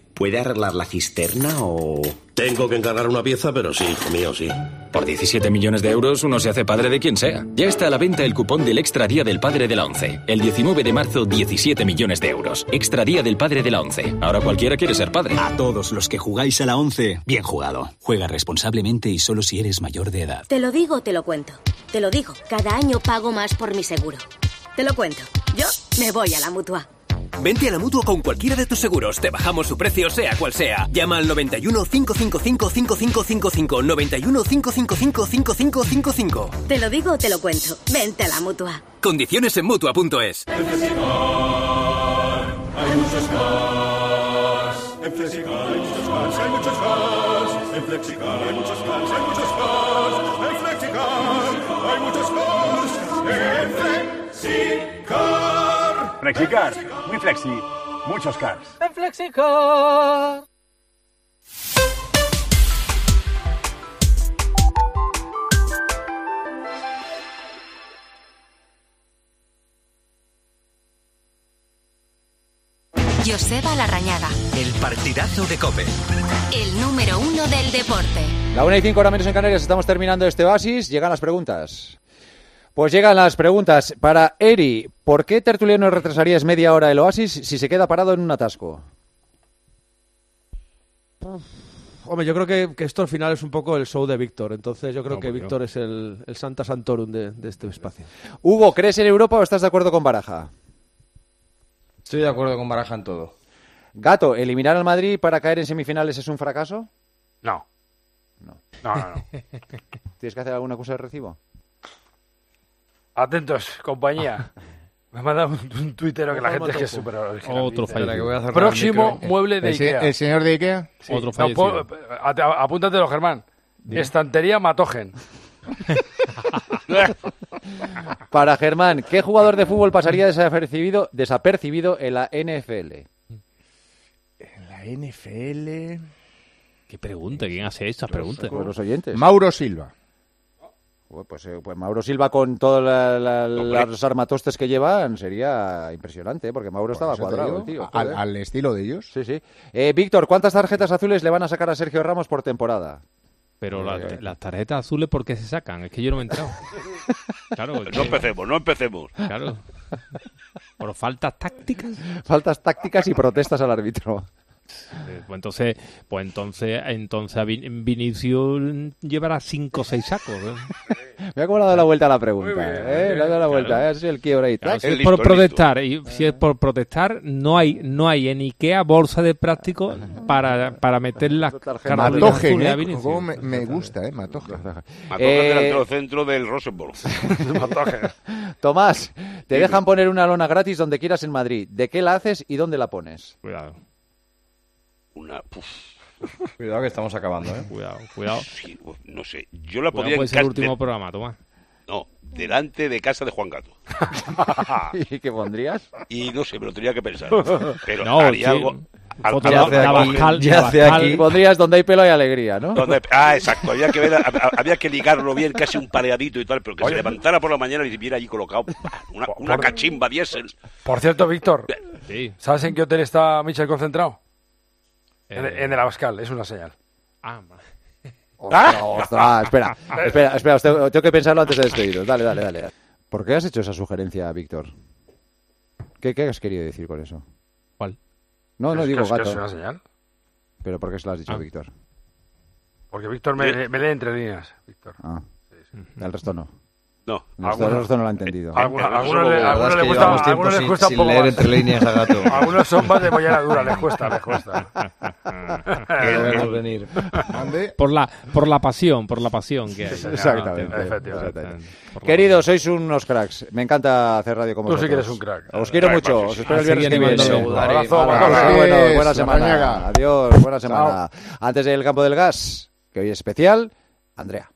¿Puede arreglar la cisterna o...? Tengo que encargar una pieza, pero sí, hijo mío, sí. Por 17 millones de euros uno se hace padre de quien sea. Ya está a la venta el cupón del Extra Día del Padre de la ONCE. El 19 de marzo, 17 millones de euros. Extra Día del Padre de la ONCE. Ahora cualquiera quiere ser padre. A todos los que jugáis a la 11, bien jugado. Juega responsablemente y solo si eres mayor de edad. Te lo digo, o te lo cuento. Te lo digo, cada año pago más por mi seguro. Te lo cuento. Yo me voy a la mutua. Vente a la mutua con cualquiera de tus seguros. Te bajamos su precio, sea cual sea. Llama al 91 555 5555. 91 555 5555. Te lo digo, o te lo cuento. Vente a la mutua. Condiciones en mutua.es. Hay muchos cars. En Flexicar hay muchos cars. Hay muchos cars. En Flexicar hay muchos cars. Hay muchos cars. En Flexicar hay muchos cars. Flexicar. Muy flexi, muchos cars. En Flexicar. Joseba Larrañaga, El partidazo de Cope. el número uno del deporte. La 1 y 5 horas menos en Canarias, estamos terminando este oasis. Llegan las preguntas. Pues llegan las preguntas. Para Eri, ¿por qué Tertuliano retrasarías media hora el oasis si se queda parado en un atasco? Hombre, yo creo que, que esto al final es un poco el show de Víctor. Entonces yo creo No, que pues no. Víctor es el, el Santa Santorum de, de este espacio. Hugo, ¿crees en Europa o estás de acuerdo con Baraja? Estoy de acuerdo con Baraja en todo. Gato, ¿eliminar al Madrid para caer en semifinales es un fracaso? No. No. No, no, no. ¿Tienes que hacer alguna cosa de recibo? Atentos, compañía. Me ha mandado un, un tuitero que la gente es que es súper original. Otro fallo. Próximo mueble de ¿El se- Ikea. el señor de Ikea? Sí. Otro No, a- a- apúntatelo, Germán. Estantería Matogen. Para Germán, ¿qué jugador de fútbol pasaría desapercibido, desapercibido en la NFL? En la NFL. ¿Qué pregunta? ¿Quién hace estas preguntas? Los oyentes. Mauro Silva. Bueno, Pues, eh, pues Mauro Silva con todos la- la- los armatostes que llevan sería impresionante, ¿eh? porque Mauro estaba eso te cuadrado, digo, el tío. al- estilo de ellos. Sí, sí. Eh, Víctor, ¿cuántas tarjetas azules le van a sacar a Sergio Ramos por temporada? Pero la- Eh. las tarjetas azules, ¿por qué se sacan? Es que yo no me he enterado. Claro, No empecemos, no empecemos. Claro. Por faltas tácticas. Faltas tácticas y protestas al árbitro. Eh, Pues entonces, pues entonces, entonces Vin- Vinicius llevará cinco o seis sacos. ¿eh? Mira cómo le ha dado la vuelta a la pregunta. Bien, ¿eh? Le ha dado la vuelta. claro. ¿eh? Así el quiebra ahí. Claro, tac. si es por protestar, y si es por protestar, no hay, no hay en Ikea bolsa de plástico para, para meter las Matogen, ¿eh? Vinicius. Cómo me, me gusta, ¿eh? Matogen. Matogen Eh, delantero centro del Rosenborg. Tomás, te dejan poner una lona gratis donde quieras en Madrid. ¿De qué la haces y dónde la pones? Cuidado. Una, puf, Cuidado que estamos acabando, ¿eh? Cuidado, cuidado. sí, no sé. Yo la Cuidado, podría puede en ser el último de- programa, Tomás. No, delante de casa de Juan Gato. ¿Y qué pondrías? Y no sé, me lo tenía que pensar. Pero No, haría sí. algo. Algo- de Abascal- de Abascal. Pondrías donde hay pelo y alegría, ¿no? Donde- ah, exacto. Había que, ver, hab- había que ligarlo bien, casi un pareadito y tal, pero que se levantara por la mañana y viera allí colocado una, una por- cachimba diésel. Por cierto, Víctor, Sí. ¿sabes en qué hotel está Michel concentrado? En, Eh. en el Abascal, es una señal. Ah, vale. Ostras, ostras, espera, espera, espera, os tengo, tengo que pensarlo antes de despediros. Dale, dale, dale. ¿Por qué has hecho esa sugerencia, Víctor? ¿Qué, qué has querido decir con eso? ¿Cuál? No, no ¿Es digo gato. es una señal? ¿Pero por qué se lo has dicho, Ah. Víctor? Porque Víctor me, me lee entre líneas. Víctor. Ah, el resto no. No. El resto no lo ha entendido. Algunos, Pero algunos le, la verdad algunos es le que cuesta, les sin- cuesta un sin poco leer más. entre líneas a Gato. algunos son más de mollera dura, les cuesta, les cuesta. Venir. Por la, por la pasión, por la pasión que hay. Exactamente. Exactamente. Queridos, sois unos cracks. Me encanta hacer radio con Tú sí que eres un crack. Os quiero Ay, mucho. Marcos, Os espero el viernes que viene. Un abrazo, bueno, Pues, buena semana. Adiós, buena semana. Antes del campo del gas, que hoy es especial, Andrea.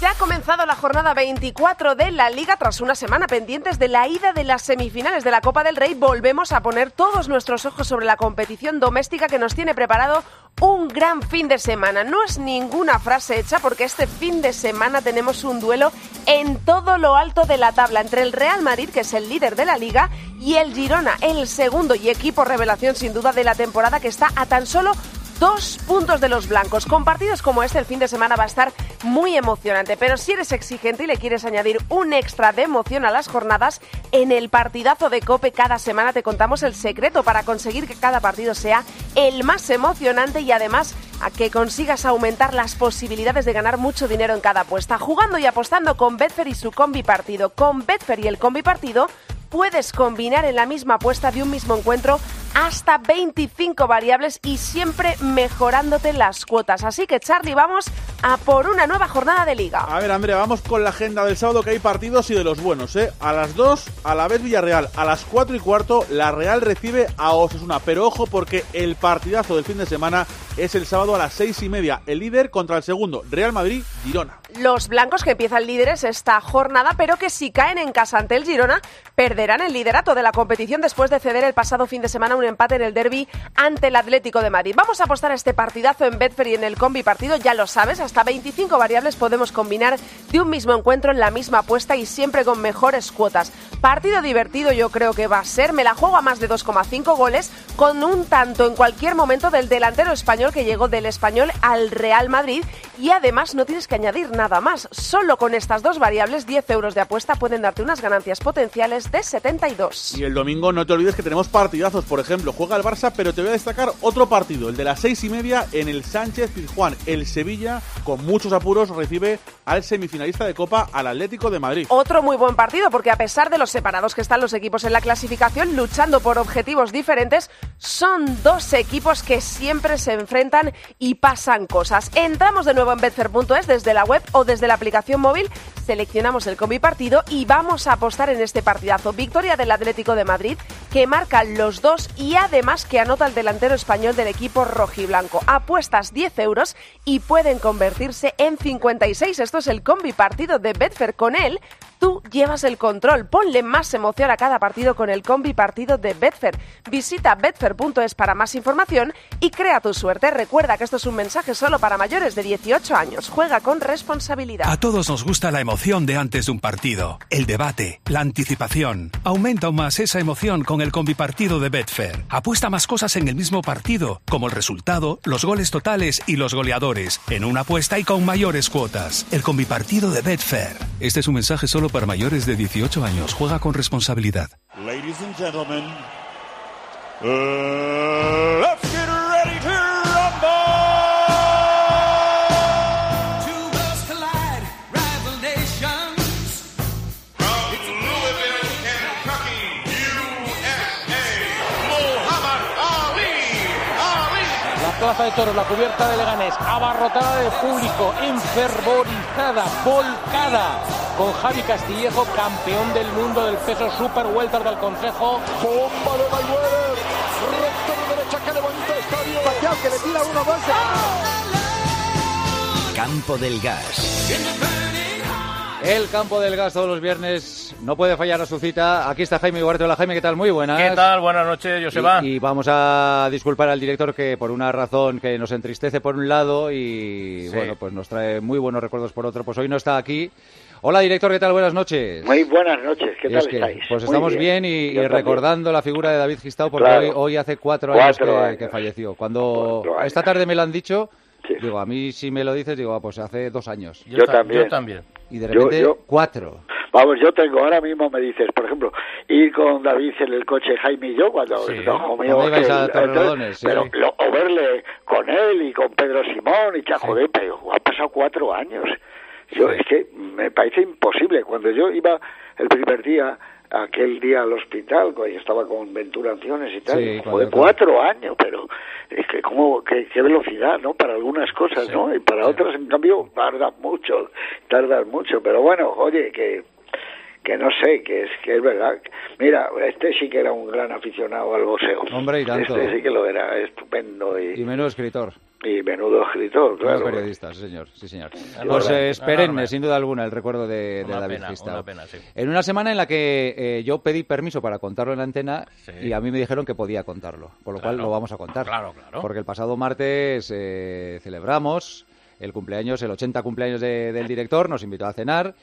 Ya ha comenzado la jornada 24 de la Liga tras una semana pendientes de la ida de las semifinales de la Copa del Rey. Volvemos a poner todos nuestros ojos sobre la competición doméstica que nos tiene preparado un gran fin de semana. No es ninguna frase hecha porque este fin de semana tenemos un duelo en todo lo alto de la tabla entre el Real Madrid, que es el líder de la Liga, y el Girona, el segundo y equipo revelación sin duda de la temporada que está a tan solo dos puntos de los blancos. Con partidos como este, el fin de semana va a estar muy emocionante. Pero si eres exigente y le quieres añadir un extra de emoción a las jornadas, en el partidazo de Cope cada semana te contamos el secreto para conseguir que cada partido sea el más emocionante y además a que consigas aumentar las posibilidades de ganar mucho dinero en cada apuesta. Jugando y apostando con Betfair y su combi partido. Con Betfair y el combi partido puedes combinar en la misma apuesta de un mismo encuentro hasta 25 variables y siempre mejorándote las cuotas. Así que Charlie, vamos a por una nueva jornada de liga. A ver, Andrea, vamos con la agenda del sábado que hay partidos y de los buenos, ¿eh? A las 2, a la vez Villarreal. A las 4 y cuarto, la Real recibe a Osasuna. Pero ojo porque el partidazo del fin de semana es el sábado a las 6 y media. El líder contra el segundo, Real Madrid-Girona. Los blancos que empiezan líderes esta jornada, pero que si caen en casa ante el Girona, perderán el liderato de la competición después de ceder el pasado fin de semana un empate en el derby ante el Atlético de Madrid. Vamos a apostar a este partidazo en Betfair y en el combi partido, ya lo sabes, hasta 25 variables podemos combinar de un mismo encuentro en la misma apuesta y siempre con mejores cuotas. Partido divertido yo creo que va a ser, me la juego a más de 2,5 goles con un tanto en cualquier momento del delantero español que llegó del español al Real Madrid y además no tienes que añadir nada más. Solo con estas dos variables, 10 euros de apuesta pueden darte unas ganancias potenciales de 72. Y el domingo no te olvides que tenemos partidazos. Por ejemplo, juega el Barça, pero te voy a destacar otro partido, el de las seis y media en el Sánchez Pizjuán. El Sevilla, con muchos apuros, recibe al semifinalista de Copa, al Atlético de Madrid. Otro muy buen partido porque a pesar de los separados que están los equipos en la clasificación luchando por objetivos diferentes, son dos equipos que siempre se enfrentan y pasan cosas. Entramos de nuevo en betfair.es desde la web o desde la aplicación móvil, seleccionamos el combi partido y vamos a apostar en este partidazo. Victoria del Atlético de Madrid que marca los dos y además que anota el delantero español del equipo rojiblanco. Apuestas 10 euros y pueden convertirse en 56. Esto es el combi partido de Betfair. Con él, tú llevas el control. Ponle más emoción a cada partido con el combi partido de Betfair. Visita betfair.es para más información y crea tu suerte. Recuerda que esto es un mensaje solo para mayores de 18 años. Juega con responsabilidad. A todos nos gusta la emoción de antes de un partido, el debate, la anticipación. Aumenta aún más esa emoción con el combipartido de Betfair. Apuesta más cosas en el mismo partido, como el resultado, los goles totales y los goleadores, en una apuesta y con mayores cuotas. El combipartido de Betfair. Este es un mensaje solo para mayores de 18 años. Juega con responsabilidad. Ladies and gentlemen, uh, plaza de toros, la cubierta de Leganés, abarrotada de público, enfervorizada, volcada, con Javi Castillejo, campeón del mundo del peso super welter del Consejo. Bomba de Mayweather. Recto de derecha que levanta estadio. Pacquiao que le tira uno, dos. Campo del Gas. El campo del gas todos los viernes no puede fallar a su cita. Aquí está Jaime Guardia. Hola Jaime, ¿qué tal? Muy buenas. ¿Qué tal? Buenas noches, Joseba. Y, y vamos a disculpar al director que por una razón que nos entristece por un lado y Sí. bueno, pues nos trae muy buenos recuerdos por otro, pues hoy no está aquí. Hola director, ¿qué tal? Buenas noches. Muy buenas noches, ¿qué tal es que, estáis? Pues Muy estamos bien, y, recordando la figura de David Gistao porque Claro. hoy, hoy hace cuatro, Cuatro años, que, años. que falleció. Cuando años. esta tarde me lo han dicho, digo, a mí si me lo dices, digo, ah, pues hace dos años. Yo Yo ta- también. yo también. Y de Yo- repente, yo- cuatro. Vamos, yo tengo, ahora mismo me dices, por ejemplo, ir con David en el coche Jaime y yo cuando Sí. comió Cuando ibais a Torrelodones, sí. pero lo- o verle con él y con Pedro Simón y cha, joder, pero han pasado cuatro años. Yo es que me parece imposible. Cuando yo iba el primer día, aquel día al hospital, cuando yo estaba con Ventura Ancianes y tal, Sí, cuando- cuatro años, pero es que como qué, velocidad, ¿no? Para algunas cosas, ¿no? Y para otras, en cambio, tardan mucho, tardan mucho. Pero bueno, oye, que que no sé, que es que es verdad. Mira, este sí que era un gran aficionado al boxeo. Hombre, y tanto. Este sí que lo era, estupendo y, Y menos escritor. Y menudo escritor, claro. periodista, sí señor, sí señor. Pues eh, es perenne, enorme. sin duda alguna, el recuerdo de, de Una David pena, Gistao. una pena, sí. En una semana en la que eh, yo pedí permiso para contarlo en la antena y a mí me dijeron que podía contarlo, por lo cual lo vamos a contar. Claro, claro. Porque el pasado martes eh, celebramos el cumpleaños, el 80 cumpleaños de- del director, nos invitó a cenar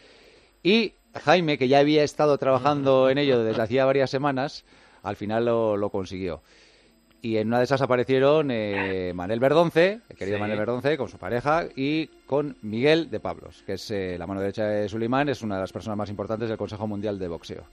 y Jaime, que ya había estado trabajando en ello desde hacía varias semanas, al final lo, lo consiguió. Y en una de esas aparecieron eh, Manel Verdonce, el querido Sí. Manel Verdonce, con su pareja, y con Miguel de Pablos, que es eh, la mano derecha de Sulimán, es una de las personas más importantes del Consejo Mundial de Boxeo.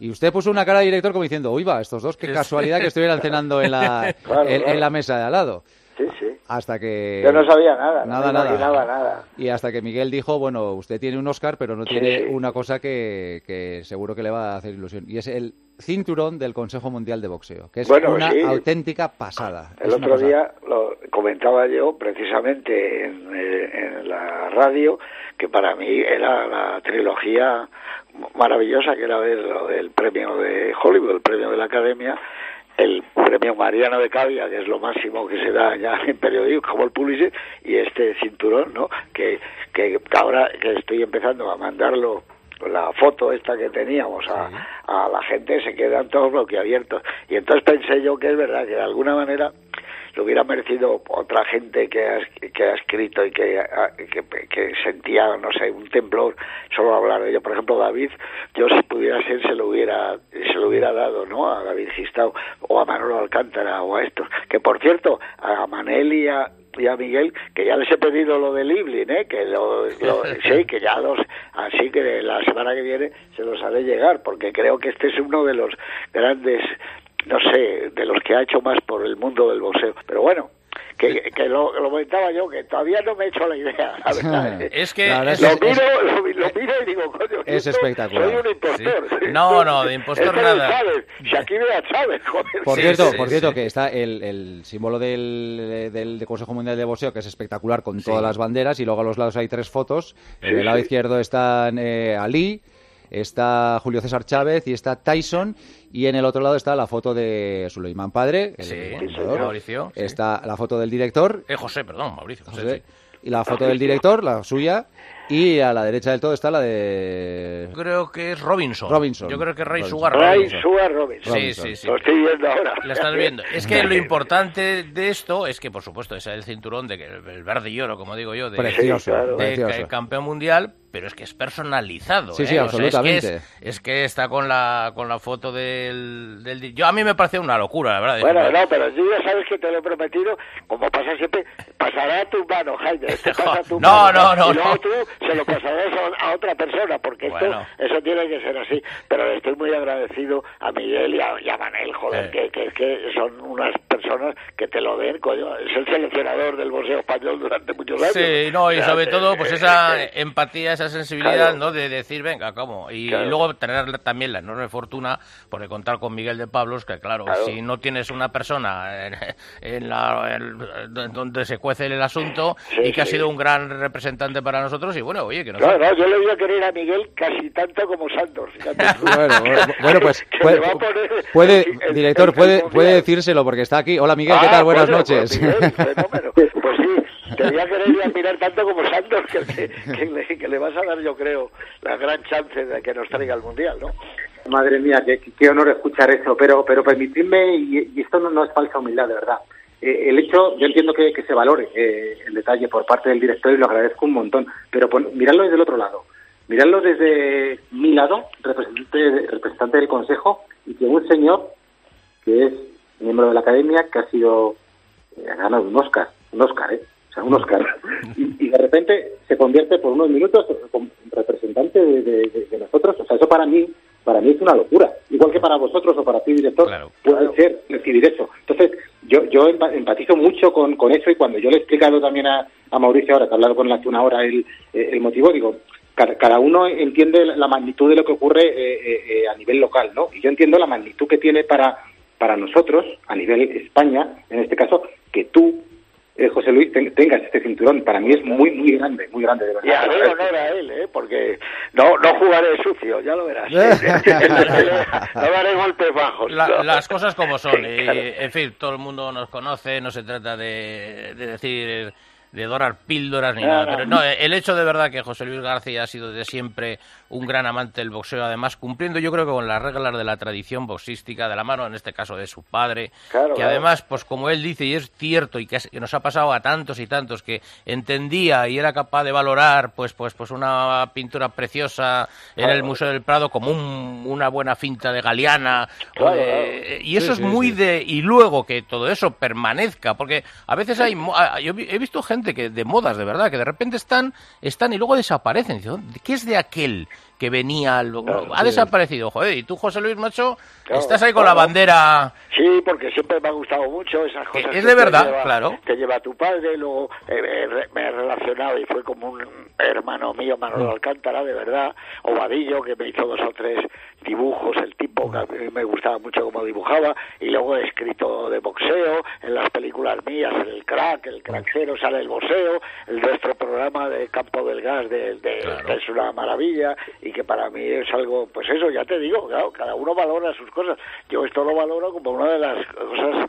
Y usted puso una cara de director como diciendo, uy, va, estos dos, qué casualidad que estuvieran cenando en la, Claro, en, en claro. la mesa de al lado. Sí, sí. Hasta que... Yo no sabía nada, Nada, nada. imaginaba nada. Y hasta que Miguel dijo, bueno, usted tiene un Oscar, pero no Sí, tiene sí. una cosa que, que seguro que le va a hacer ilusión. Y es el cinturón del Consejo Mundial de Boxeo, que es Bueno, una sí. auténtica pasada. El Es otro día lo comentaba yo precisamente en, eh, en la radio que para mí era la trilogía maravillosa que era ver lo del premio de Hollywood, el premio de la Academia, el premio Mariano de Cavia, que es lo máximo que se da ya en periodismo, como el Pulitzer, y este cinturón, ¿no? Que, que ahora que estoy empezando a mandarlo la foto esta que teníamos a, a la gente se quedan todos bloqueabiertos y entonces pensé yo que es verdad que de alguna manera lo hubiera merecido otra gente que ha, que ha escrito y que, ha- que, que sentía, no sé, un temblor solo hablar de ello. Por ejemplo, David, yo si pudiera ser se lo hubiera se lo hubiera dado, ¿no? A David Gistao o a Manolo Alcántara o a estos. Que por cierto, a Manel y a, y a Miguel, que ya les he pedido lo del Iblin, ¿eh? Que lo, lo- sí, que ya los, así que la semana que viene se los haré llegar, porque creo que este es uno de los grandes no sé, de los que ha hecho más por el mundo del boxeo. Pero bueno, que, que lo, lo comentaba yo, que todavía no me he hecho la idea, la verdad. Es que La verdad es- es- lo, miro, es- lo, lo miro y digo, coño, Es espectacular. Soy un impostor. Sí. No, no, de impostor Es que nada. Chávez, Shakira Chávez, joder. Por Sí, cierto, sí, por cierto que está el, el símbolo del, del, del Consejo Mundial de Boxeo, que es espectacular con todas las banderas, y luego a los lados hay tres fotos. Sí, en el lado sí. izquierdo están eh, Ali, está Julio César Chávez y está Tyson. Y en el otro lado está la foto de Suleiman Padre. el Sí. Mauricio, sí. Está la foto del director. Eh, José, perdón, Mauricio. José, José, sí. Y la foto del director, la suya. Y a la derecha del todo está la de. Yo creo que es Robinson. Robinson. Yo creo que es Ray Robinson. Sugar Ray Robinson. Sugar Robinson. Sí, sí, sí. Lo estoy viendo ahora. La estás viendo. Es que lo importante de esto es que, por supuesto, es el cinturón de que el verde y oro, como digo yo, de, Precioso, claro. de campeón mundial, pero es que es personalizado. Sí, ¿eh? sí, O sea, es que absolutamente. es, es que está con la con la foto del, del di- yo a mí me parece una locura, la verdad. Bueno, no, pero tú ya sabes que te lo he prometido, como pasa siempre, pasará a tu mano, Jaime. Te pasa a tu No, mano, no, no, Y luego no. tú se lo pasarás a, otra persona, porque esto, Bueno. eso tiene que ser así. Pero le estoy muy agradecido a Miguel y a, y a Manel, joder, que, que, que son unas personas que te lo den, coño. Es el seleccionador del boxeo español durante muchos años. Sí, no, y O sea, sobre todo, pues esa empatía, esa sensibilidad, Claro. ¿no? De decir, venga, ¿cómo? Y, Claro. luego tener también la enorme fortuna por contar con Miguel de Pablos, que claro, Claro. si no tienes una persona en, en la, en- donde se cuece el asunto y que ha sido un gran representante para nosotros, y bueno, oye, que no No, no, yo le voy a querer a Miguel casi tanto como Santos. fíjate. Bueno, bueno, bueno, pues puede, el- el- director, el puede, puede decírselo porque está aquí. Hola Miguel, ¿qué Ah, tal? Buenas bueno, noches. Pues. Pues sí, te voy a querer y admirar tanto como Santos que, que, que le, que le vas a dar, yo creo, la gran chance de que nos traiga al Mundial, ¿no? Madre mía, qué, qué honor escuchar eso, pero, pero permitidme, y, y esto no, no es falsa humildad, de verdad. Eh, el hecho, yo entiendo que, que se valore eh, el detalle por parte del director y lo agradezco un montón, pero pon- miradlo desde el otro lado. Miradlo desde mi lado, representante, representante del Consejo, y que un señor que es miembro de la Academia, que ha sido, eh, ha ganado un Oscar, un Oscar, ¿eh? O sea, un Oscar. Y, y de repente se convierte por unos minutos en representante de- de- de nosotros. O sea, eso para mí, para mí es una locura. Igual que para vosotros o para ti, director, puede ser recibir eso. Entonces, yo, yo empa- empatizo mucho con, con eso y cuando yo le he explicado también a, a Mauricio ahora, que ha hablado con él hace una hora el, eh, el motivo, digo, cada, cada uno entiende la magnitud de lo que ocurre eh, eh, eh, a nivel local, ¿no? Y yo entiendo la magnitud que tiene para, para nosotros, a nivel España, en este caso, que tú, eh, José Luis, ten- tengas este cinturón. Para mí es muy, muy grande, muy grande, de verdad. Y haré honor a él, ¿eh? Porque no, no jugaré sucio, ya lo verás. no daré golpes bajos. La- no. las cosas como son. y, Claro. en fin, todo el mundo nos conoce, no se trata de, de decir de dorar píldoras ni No, nada. Pero no, el hecho de verdad que José Luis García ha sido de siempre un gran amante del boxeo, además cumpliendo yo creo que con las reglas de la tradición boxística, de la mano en este caso de su padre, Claro, que además, pues como él dice, y es cierto, y que, nos ha pasado a tantos y tantos, que entendía y era capaz de valorar pues, pues, pues una pintura preciosa en el Museo del Prado como un- una buena finta de Galeana, o de- y eso Sí, es muy sí. de y luego que todo eso permanezca porque a veces hay yo he visto gente que de modas de verdad que de repente están están y luego desaparecen Dice, "¿Dónde- qué es de aquel que venía al- ha sí. desaparecido joder y tú José Luis macho Claro, estás ahí con la bandera Sí, porque siempre me ha gustado mucho esas cosas. es que de verdad, lleva- claro. Te lleva tu padre, luego eh, eh, me he relacionado y fue como un hermano mío, Manolo Mm. Alcántara, de verdad, o Vadillo, que me hizo dos o tres dibujos, el tipo que a mí me gustaba mucho cómo dibujaba, y luego he escrito de boxeo, en las películas mías, el crack, el crack cero, sale el boxeo, el nuestro programa de Campo del Gas, de, de- que es una maravilla, y que para mí es algo, pues eso, ya te digo, claro, cada uno valora sus cosas. Yo esto lo valoro como una de las cosas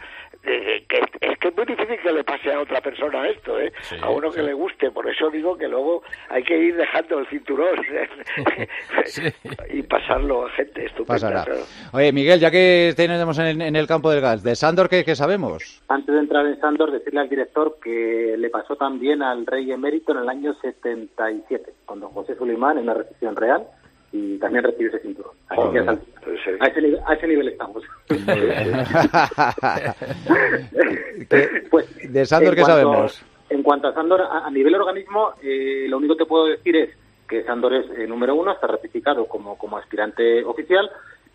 eh, que es que es muy difícil que le pase a otra persona esto, ¿eh? a uno que le guste. Por eso digo que luego hay que ir dejando el cinturón y pasarlo a gente estupenda. Claro. Oye, Miguel, ya que tenemos en, en el campo del gas, ¿de Sandor qué, qué sabemos? Antes de entrar en Sandor, decirle al director que le pasó también al rey emérito en el año 77, cuando José Sulimán en la recepción real y también recibió ese cinturón. Así que a, ese nivel, a ese nivel estamos. pues, ¿De Sandor en qué cuanto- sabemos? En cuanto a Sandor, a, a nivel organismo, eh, lo único que puedo decir es que Sandor es eh, número uno, está ratificado como, como aspirante oficial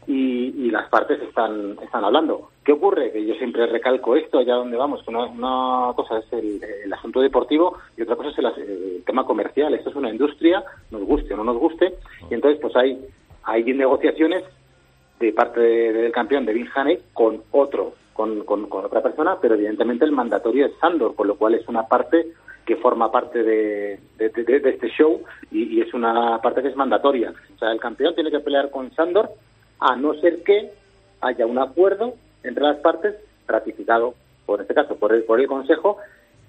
y, y las partes están, están hablando. ¿Qué ocurre? Que yo siempre recalco esto, allá donde vamos, que una, una cosa es el, el asunto deportivo y otra cosa es el, el tema comercial. Esto es una industria, nos guste o no nos guste, y entonces pues hay, hay negociaciones de parte de- del campeón de Haney con otro, con, con, con otra persona, pero evidentemente el mandatorio es Sandor, con lo cual es una parte que forma parte de, de- de- de este show y, y es una parte que es mandatoria. O sea, el campeón tiene que pelear con Sandor a no ser que haya un acuerdo entre las partes ratificado, por este caso, por el, por el Consejo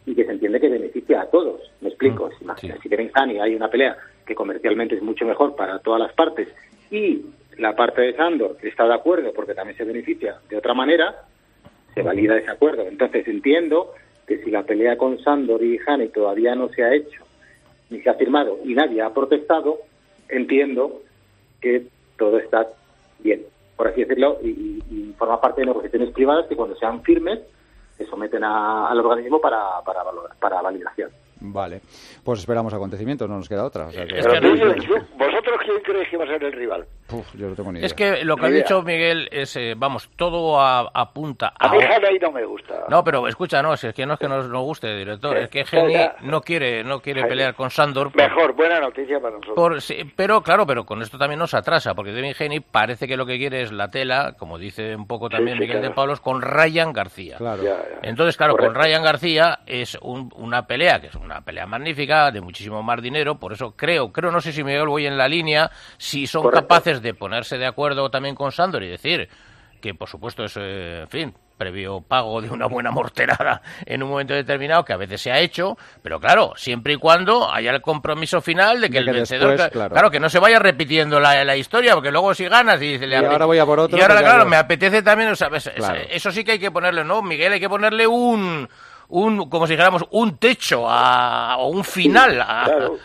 y que se entiende que beneficia a todos. Me explico. Si, imagina- si en Hani hay una pelea que comercialmente es mucho mejor para todas las partes y la parte de Sandor está de acuerdo porque también se beneficia de otra manera, se valida ese acuerdo. Entonces entiendo que si la pelea con Sandor y Hani todavía no se ha hecho ni se ha firmado y nadie ha protestado, entiendo que todo está bien, por así decirlo, y, forma parte de negociaciones privadas que cuando sean firmes se someten a- al organismo para, para, para validación. Vale. Pues esperamos acontecimientos, no nos queda otra. O sea que- Pero yo- ¿Vosotros quién creéis que va a ser el rival? Uf, yo no tengo ni idea. Es que lo que ha idea. dicho Miguel es, eh, vamos, todo a- apunta A mí a... Haney no me gusta. No, pero escucha, no, si es que no es que nos, nos guste, director, es que Geni Oiga. no quiere, no quiere pelear con Sandor. por- Mejor, buena noticia para nosotros. por- sí, pero claro, pero con esto también nos atrasa, porque Devin Geni parece que lo que quiere es la tela, como dice un poco también sí, Miguel claro. de Pablos, con Ryan García. Claro. Ya, ya. Entonces, claro, Correcto. con Ryan García es un- una pelea que es una pelea magnífica, de muchísimo más dinero, por eso creo, creo, no sé si Miguel voy en la línea, si son Correcto. capaces de ponerse de acuerdo también con Sandor y decir que, por supuesto, es, eh, en fin, previo pago de una buena morterada en un momento determinado, que a veces se ha hecho, pero claro, siempre y cuando haya el compromiso final de que De el que vencedor, después, claro. que no se vaya repitiendo la, la historia, porque luego si ganas y dice, le Y ahora voy a por otro, y ahora, pues claro, me apetece también, o sea, Claro. eso sí que hay que ponerle, ¿no, Miguel? Hay que ponerle un, un como si dijéramos, un techo a, o un final a... Claro.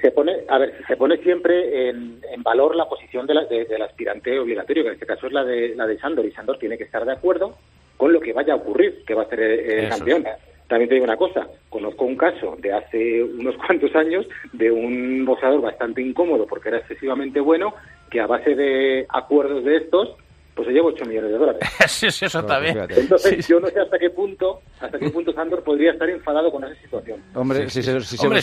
Se pone, a ver, se pone siempre en, en valor la posición de la- de- del aspirante obligatorio, que en este caso es la de, la de Sandor, y Sandor tiene que estar de acuerdo con lo que vaya a ocurrir, que va a ser el, Eso campeón. También te digo una cosa, conozco un caso de hace unos cuantos años de un boxeador bastante incómodo porque era excesivamente bueno, que a base de acuerdos de estos, pues se lleva 8 millones de dólares. sí, sí, eso también. Entonces, yo no sé hasta qué punto, hasta qué punto Sandor podría estar enfadado con esa situación. Hombre, si, se, si, si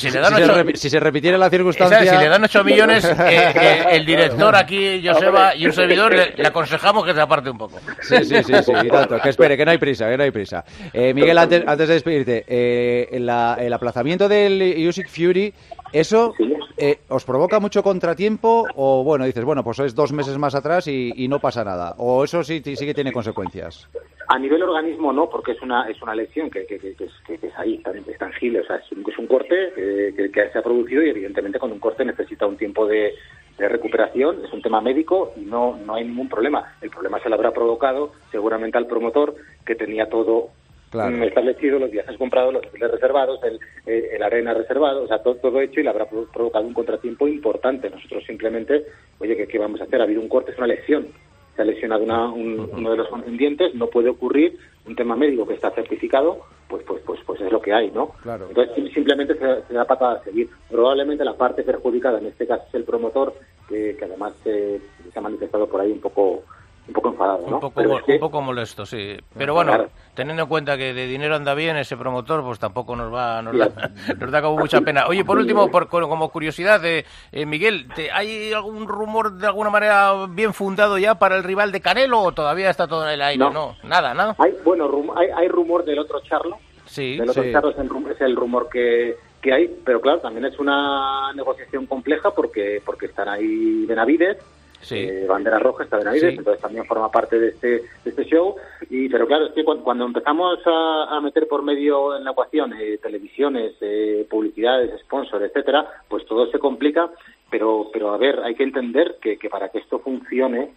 si si repitiera la circunstancia... ¿Sabes? Si le dan 8 millones, eh, eh, el director aquí, Joseba, y un servidor, le, le aconsejamos que se aparte un poco. Sí, sí, sí, sí, y tanto. Que espere, que no hay prisa, que no hay prisa. Eh, Miguel, antes, antes de despedirte, eh, la- el aplazamiento del Usyk Fury, ¿eso eh, os provoca mucho contratiempo o, bueno, dices, bueno, pues es dos meses más atrás y, y no pasa nada? ¿O eso sí, sí que tiene consecuencias? A nivel organismo no, porque es una es una lesión que, que, que- es, que- es ahí, es tangible, o sea, es un, un corte eh, que, se ha producido y evidentemente con un corte necesita un tiempo de, de recuperación, es un tema médico y no, no hay ningún problema. El problema se le habrá provocado seguramente al promotor que tenía todo Claro. mm, establecido, los viajes comprados, los hoteles reservados, el, eh, el arena reservado, o sea, todo, todo hecho y le habrá pro- provocado un contratiempo importante. Nosotros simplemente, oye, ¿qué, qué vamos a hacer? Ha habido un corte, es una lesión. Se ha lesionado una- un- uno de los contendientes, no puede ocurrir un tema médico que está certificado, pues pues pues pues es lo que hay, ¿no? Claro. Entonces sim- simplemente se, se da patada a seguir. Probablemente la parte perjudicada en este caso es el promotor, que, que además eh, se ha manifestado por ahí un poco un poco enfadado, ¿no? Un poco, es que- un poco molesto, sí. Pero bueno, Claro. teniendo en cuenta que de dinero anda bien ese promotor, pues tampoco nos va, nos da, nos da como mucha pena. Oye, por último, por, co- como curiosidad, eh, eh, Miguel, ¿te- ¿hay algún rumor de alguna manera bien fundado ya para el rival de Canelo o todavía está todo en el aire? No. No, nada, nada. Hay, bueno, rum- hay, hay rumor del otro Charlo, Sí, del otro sí. Charlo es el, rum- es el rumor que, que hay, pero claro, también es una negociación compleja porque porque están ahí Benavides, Sí. eh, bandera roja está Benavides, Sí. entonces también forma parte de este, de este show. Y pero claro, es que cuando, cuando empezamos a, a meter por medio en la ecuación eh, televisiones, eh, publicidades, sponsors, etcétera, pues todo se complica. Pero pero a ver, hay que entender que, que para que esto funcione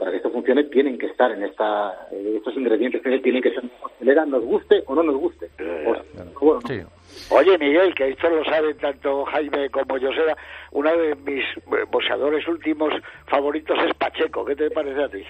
para que esto funcione tienen que estar en esta eh, estos ingredientes tienen que ser en la costelera, nos guste o no nos guste O- bueno. Oye, Miguel, que esto lo saben tanto Jaime como Joseba, uno de mis eh, boxeadores últimos favoritos es Pacheco. ¿Qué te parece a ti?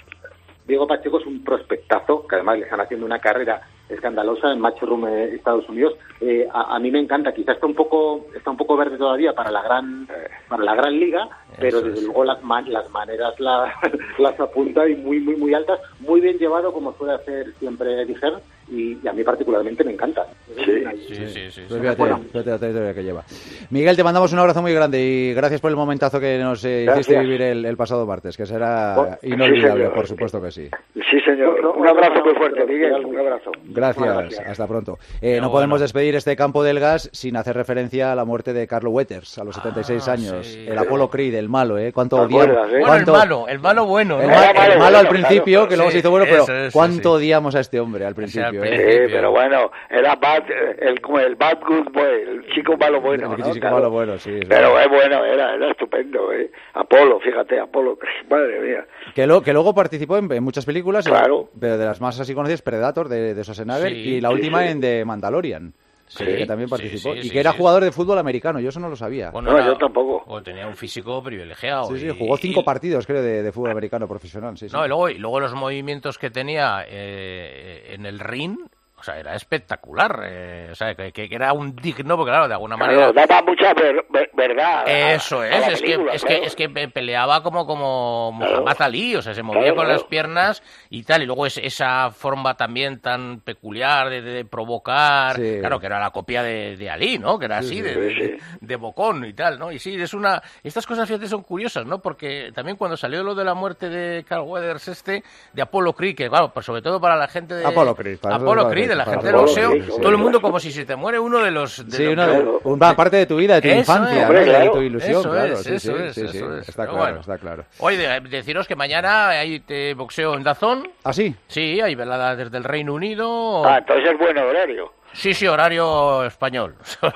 Diego Pacheco es un prospectazo, que además le están haciendo una carrera escandalosa en Matchroom eh, Estados Unidos. Eh, a, a mí me encanta, quizás está un poco está un poco verde todavía para la gran para la gran liga, pero desde luego las ma- las maneras la- las apunta y muy muy muy altas, muy bien llevado como suele hacer siempre Hearn, y, y a mí particularmente me encanta. Sí, sí, sí. Pues fíjate, fíjate la trayectoria que lleva. Miguel, te mandamos un abrazo muy grande y gracias por el momentazo que nos eh, hiciste vivir el, el pasado martes, que será sí, inolvidable, señor. por supuesto que sí. Sí, señor. Un abrazo muy fuerte, Miguel. Un abrazo. Gracias, hasta pronto. Eh, no podemos despedir este campo del gas sin hacer referencia a la muerte de Carlo Wetters a los 76 años. El Apolo Creed, el malo, ¿eh? ¿Cuánto ¿Te odiamos? eh? Bueno, el malo, el malo bueno. El, ¿no? ma- Era el malo, al principio, claro. que luego Sí, se hizo bueno, pero eso, eso, ¿cuánto odiamos a este hombre al principio? al eh? Sí, pero bueno, era bad, el, bad good boy, el chico malo bueno. El ¿no? chico Claro. malo bueno, sí. es Pero es bueno, era, era estupendo, ¿eh? Apolo, fíjate, Apolo, madre mía. Que, lo- que luego participó en, en muchas películas, Claro. pero de las más así conocidas, Predator de, de Schwarzenegger Sí, y la última en The Mandalorian, Sí, que también participó. sí, y sí, que era sí. jugador de fútbol americano, yo eso no lo sabía. Bueno, No, era- yo tampoco. o tenía un físico privilegiado. sí, sí, jugó cinco y- partidos, creo, de, de fútbol americano profesional. Sí, sí. No, y luego, y luego los movimientos que tenía eh, en el ring, o sea, era espectacular. eh, o sea, que, que era un digno, porque claro, de alguna Claro, manera... daba mucha ver- ver- verdad. Eso a es, es que, es, que, es que pe- peleaba como, como Claro. Muhammad Ali, o sea, se movía Claro, con claro. las piernas y tal, y luego es, esa forma también tan peculiar de, de provocar, Sí. claro, que era la copia de, de Ali, ¿no? Que era Sí, así, sí, de, sí, de- bocón y tal, ¿no? Y sí, es una... Estas cosas, fíjate, son curiosas, ¿no? Porque también cuando salió lo de la muerte de Carl Weathers este, de Apollo Creed, que claro, pues sobre todo para la gente de... Apollo Creed, para Apollo Creed, de la gente del boxeo, todo el mundo como si se te muere uno de los... de Sí, los- una, parte de tu vida, de tu Eso infancia, es, ¿no? de tu ilusión, Eso claro. es, sí, eso sí, es, sí, eso sí, es. Está claro, bueno. está claro. Oye, de- deciros que mañana hay eh, boxeo en Dazón. ¿Ah, sí? Sí, hay velada desde el Reino Unido. Ah, entonces es buen horario. Sí, sí, horario español.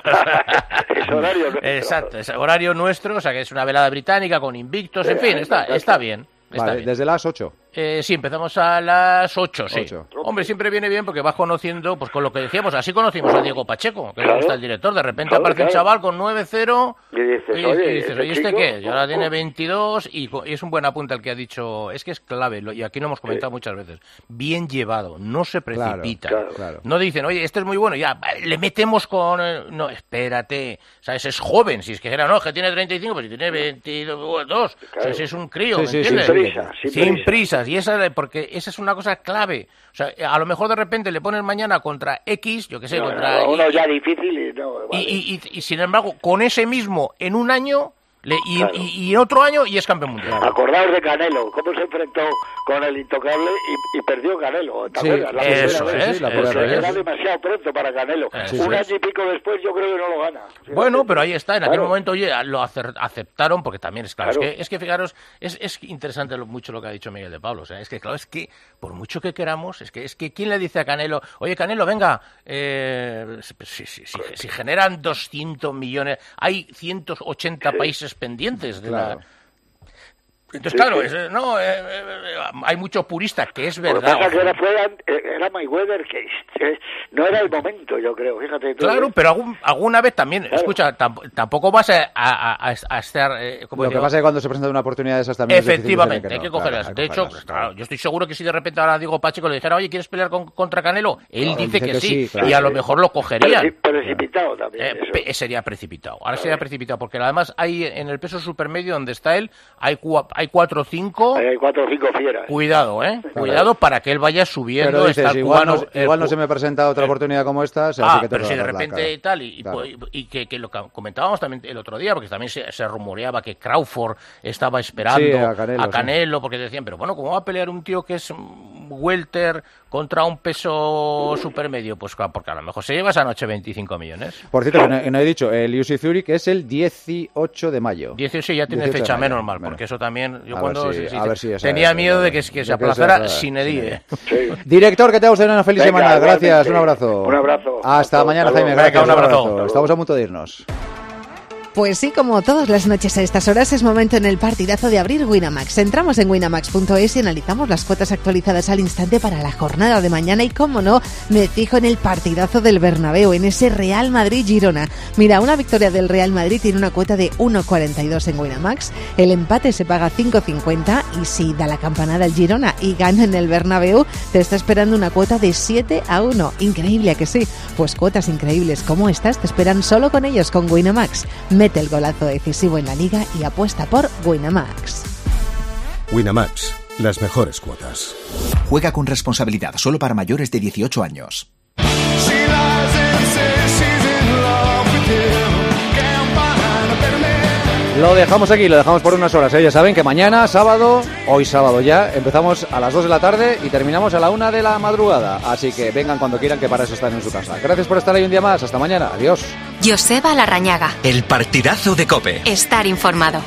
Es horario nuestro. Exacto, es horario nuestro, o sea que es una velada británica con invictos, en fin, está, está bien. Está Vale, bien. desde las 8. Eh, sí, empezamos a las 8, sí. Hombre, siempre viene bien porque vas conociendo, pues con lo que decíamos, así conocimos a Diego Pacheco, que Claro. le gusta el director. De repente Claro, aparece un chaval con 9-0 Y dices, y, oye, y dices, ¿este ¿este qué? Y ahora tiene oh. 22 y, es un buen apunte el que ha dicho, es que es clave, y aquí lo hemos comentado muchas veces, bien llevado, no se precipita. No dicen, oye, este es muy bueno, ya, le metemos con... No, espérate, ¿sabes? Es joven, si es que era, no, es que tiene 35, pero si tiene 22, o sea, si es un crío, Sí, ¿me sí, sin entiendes? prisa, sin prisa. Y esa, porque esa es una cosa clave. O sea, a lo mejor de repente le pones mañana contra X, yo que sé, No, contra... no, uno y- ya difícil no. vale. y- y- y, sin embargo, con ese mismo, en un año, le- y, Claro. y- y en otro año, y es campeón mundial. Acordaos de Canelo, cómo se enfrentó con el intocable y, y perdió Canelo. ¿te Sí? La eso primera vez. es, sí, la eso Era demasiado pronto para Canelo. Eso Un es. año y pico después yo creo que no lo gana. Fíjate. Bueno, pero ahí está, en aquel Claro. momento oye, lo aceptaron porque también es claro, Claro. Es, que, es que fijaros, es, es interesante lo, mucho lo que ha dicho Miguel de Pablo, o sea, es que claro, es que por mucho que queramos, es que es que quién le dice a Canelo, oye Canelo, venga, eh, si, si- si- si generan 200 millones, hay 180 países pendientes de la... Entonces, Sí, claro, sí. es, no, eh, eh, hay mucho purista, que es Lo que verdad. pasa que era, fue, eh, era Mayweather que eh, no era el momento, yo creo. Fíjate tú. Claro, ¿eh? pero algún- alguna vez también, escucha, tamp- tampoco vas a, a- a- a estar... eh, ¿cómo Lo que digo? pasa es que cuando se presenta una oportunidad de esas también es difícil Efectivamente, decir hay que no. cogerlas. Claro, de hay que hecho, cogerlas, claro, yo estoy seguro que si de repente ahora Diego Pacheco le dijera, oye, ¿quieres pelear con- contra Canelo? Él Claro, dice, que, sí, claro, y a lo sí. mejor lo cogería. Preci- precipitado también. Eh, eso. sería precipitado. Ahora sería precipitado, porque además hay en el peso supermedio donde está él, hay, cua- hay cuatro o cinco. Ahí hay cuatro o cinco fieras. Cuidado, ¿eh? Cuidado para que él vaya subiendo. Pero está dices, igual, cubano, no, el se me presenta otra oportunidad como esta, sea, ah, que te pero si de repente cara. tal, y, Claro. y- y que, que lo que comentábamos también el otro día, porque también se, se rumoreaba que Crawford estaba esperando Sí, a Canelo, porque decían, pero bueno, ¿cómo va a pelear un tío que es welter contra un peso supermedio? Pues claro, porque a lo mejor se lleva esa noche 25 millones. Por cierto, que no, que no he dicho, el UC Zurich es el 18 de mayo. 18 ya tiene 18 de fecha mayo. menos mal, Bueno. porque eso también, yo A cuando ver si- sí, a ver si tenía miedo eh, de que, que se que aplazara sin edie. Director, que te guste una feliz Venga, semana. Gracias, un abrazo. Un abrazo. Hasta mañana. Jaime. Gracias, un abrazo. Estamos a punto de irnos. Pues sí, como todas las noches a estas horas es momento en el partidazo de abrir Winamax. Entramos en winamax.es y analizamos las cuotas actualizadas al instante para la jornada de mañana y como no, me fijo en el partidazo del Bernabéu, en ese Real Madrid-Girona. Mira, una victoria del Real Madrid tiene una cuota de 1,42 en Winamax, el empate se paga 5,50 y si da la campanada el Girona y gana en el Bernabéu, te está esperando una cuota de 7 a 1. Increíble ¿a que sí. Pues cuotas increíbles como estas te esperan solo con ellos con Winamax. Mete el golazo decisivo en la liga y apuesta por Winamax. Winamax, las mejores cuotas. Juega con responsabilidad solo para mayores de 18 años. Lo dejamos aquí, lo dejamos por unas horas. ¿eh? Ya saben que mañana, sábado, hoy sábado ya, empezamos a las 2 de la tarde y terminamos a la 1 de la madrugada. Así que vengan cuando quieran, que para eso están en su casa. Gracias por estar ahí un día más. Hasta mañana. Adiós. Joseba Larrañaga. El partidazo de Cope. Estar informado.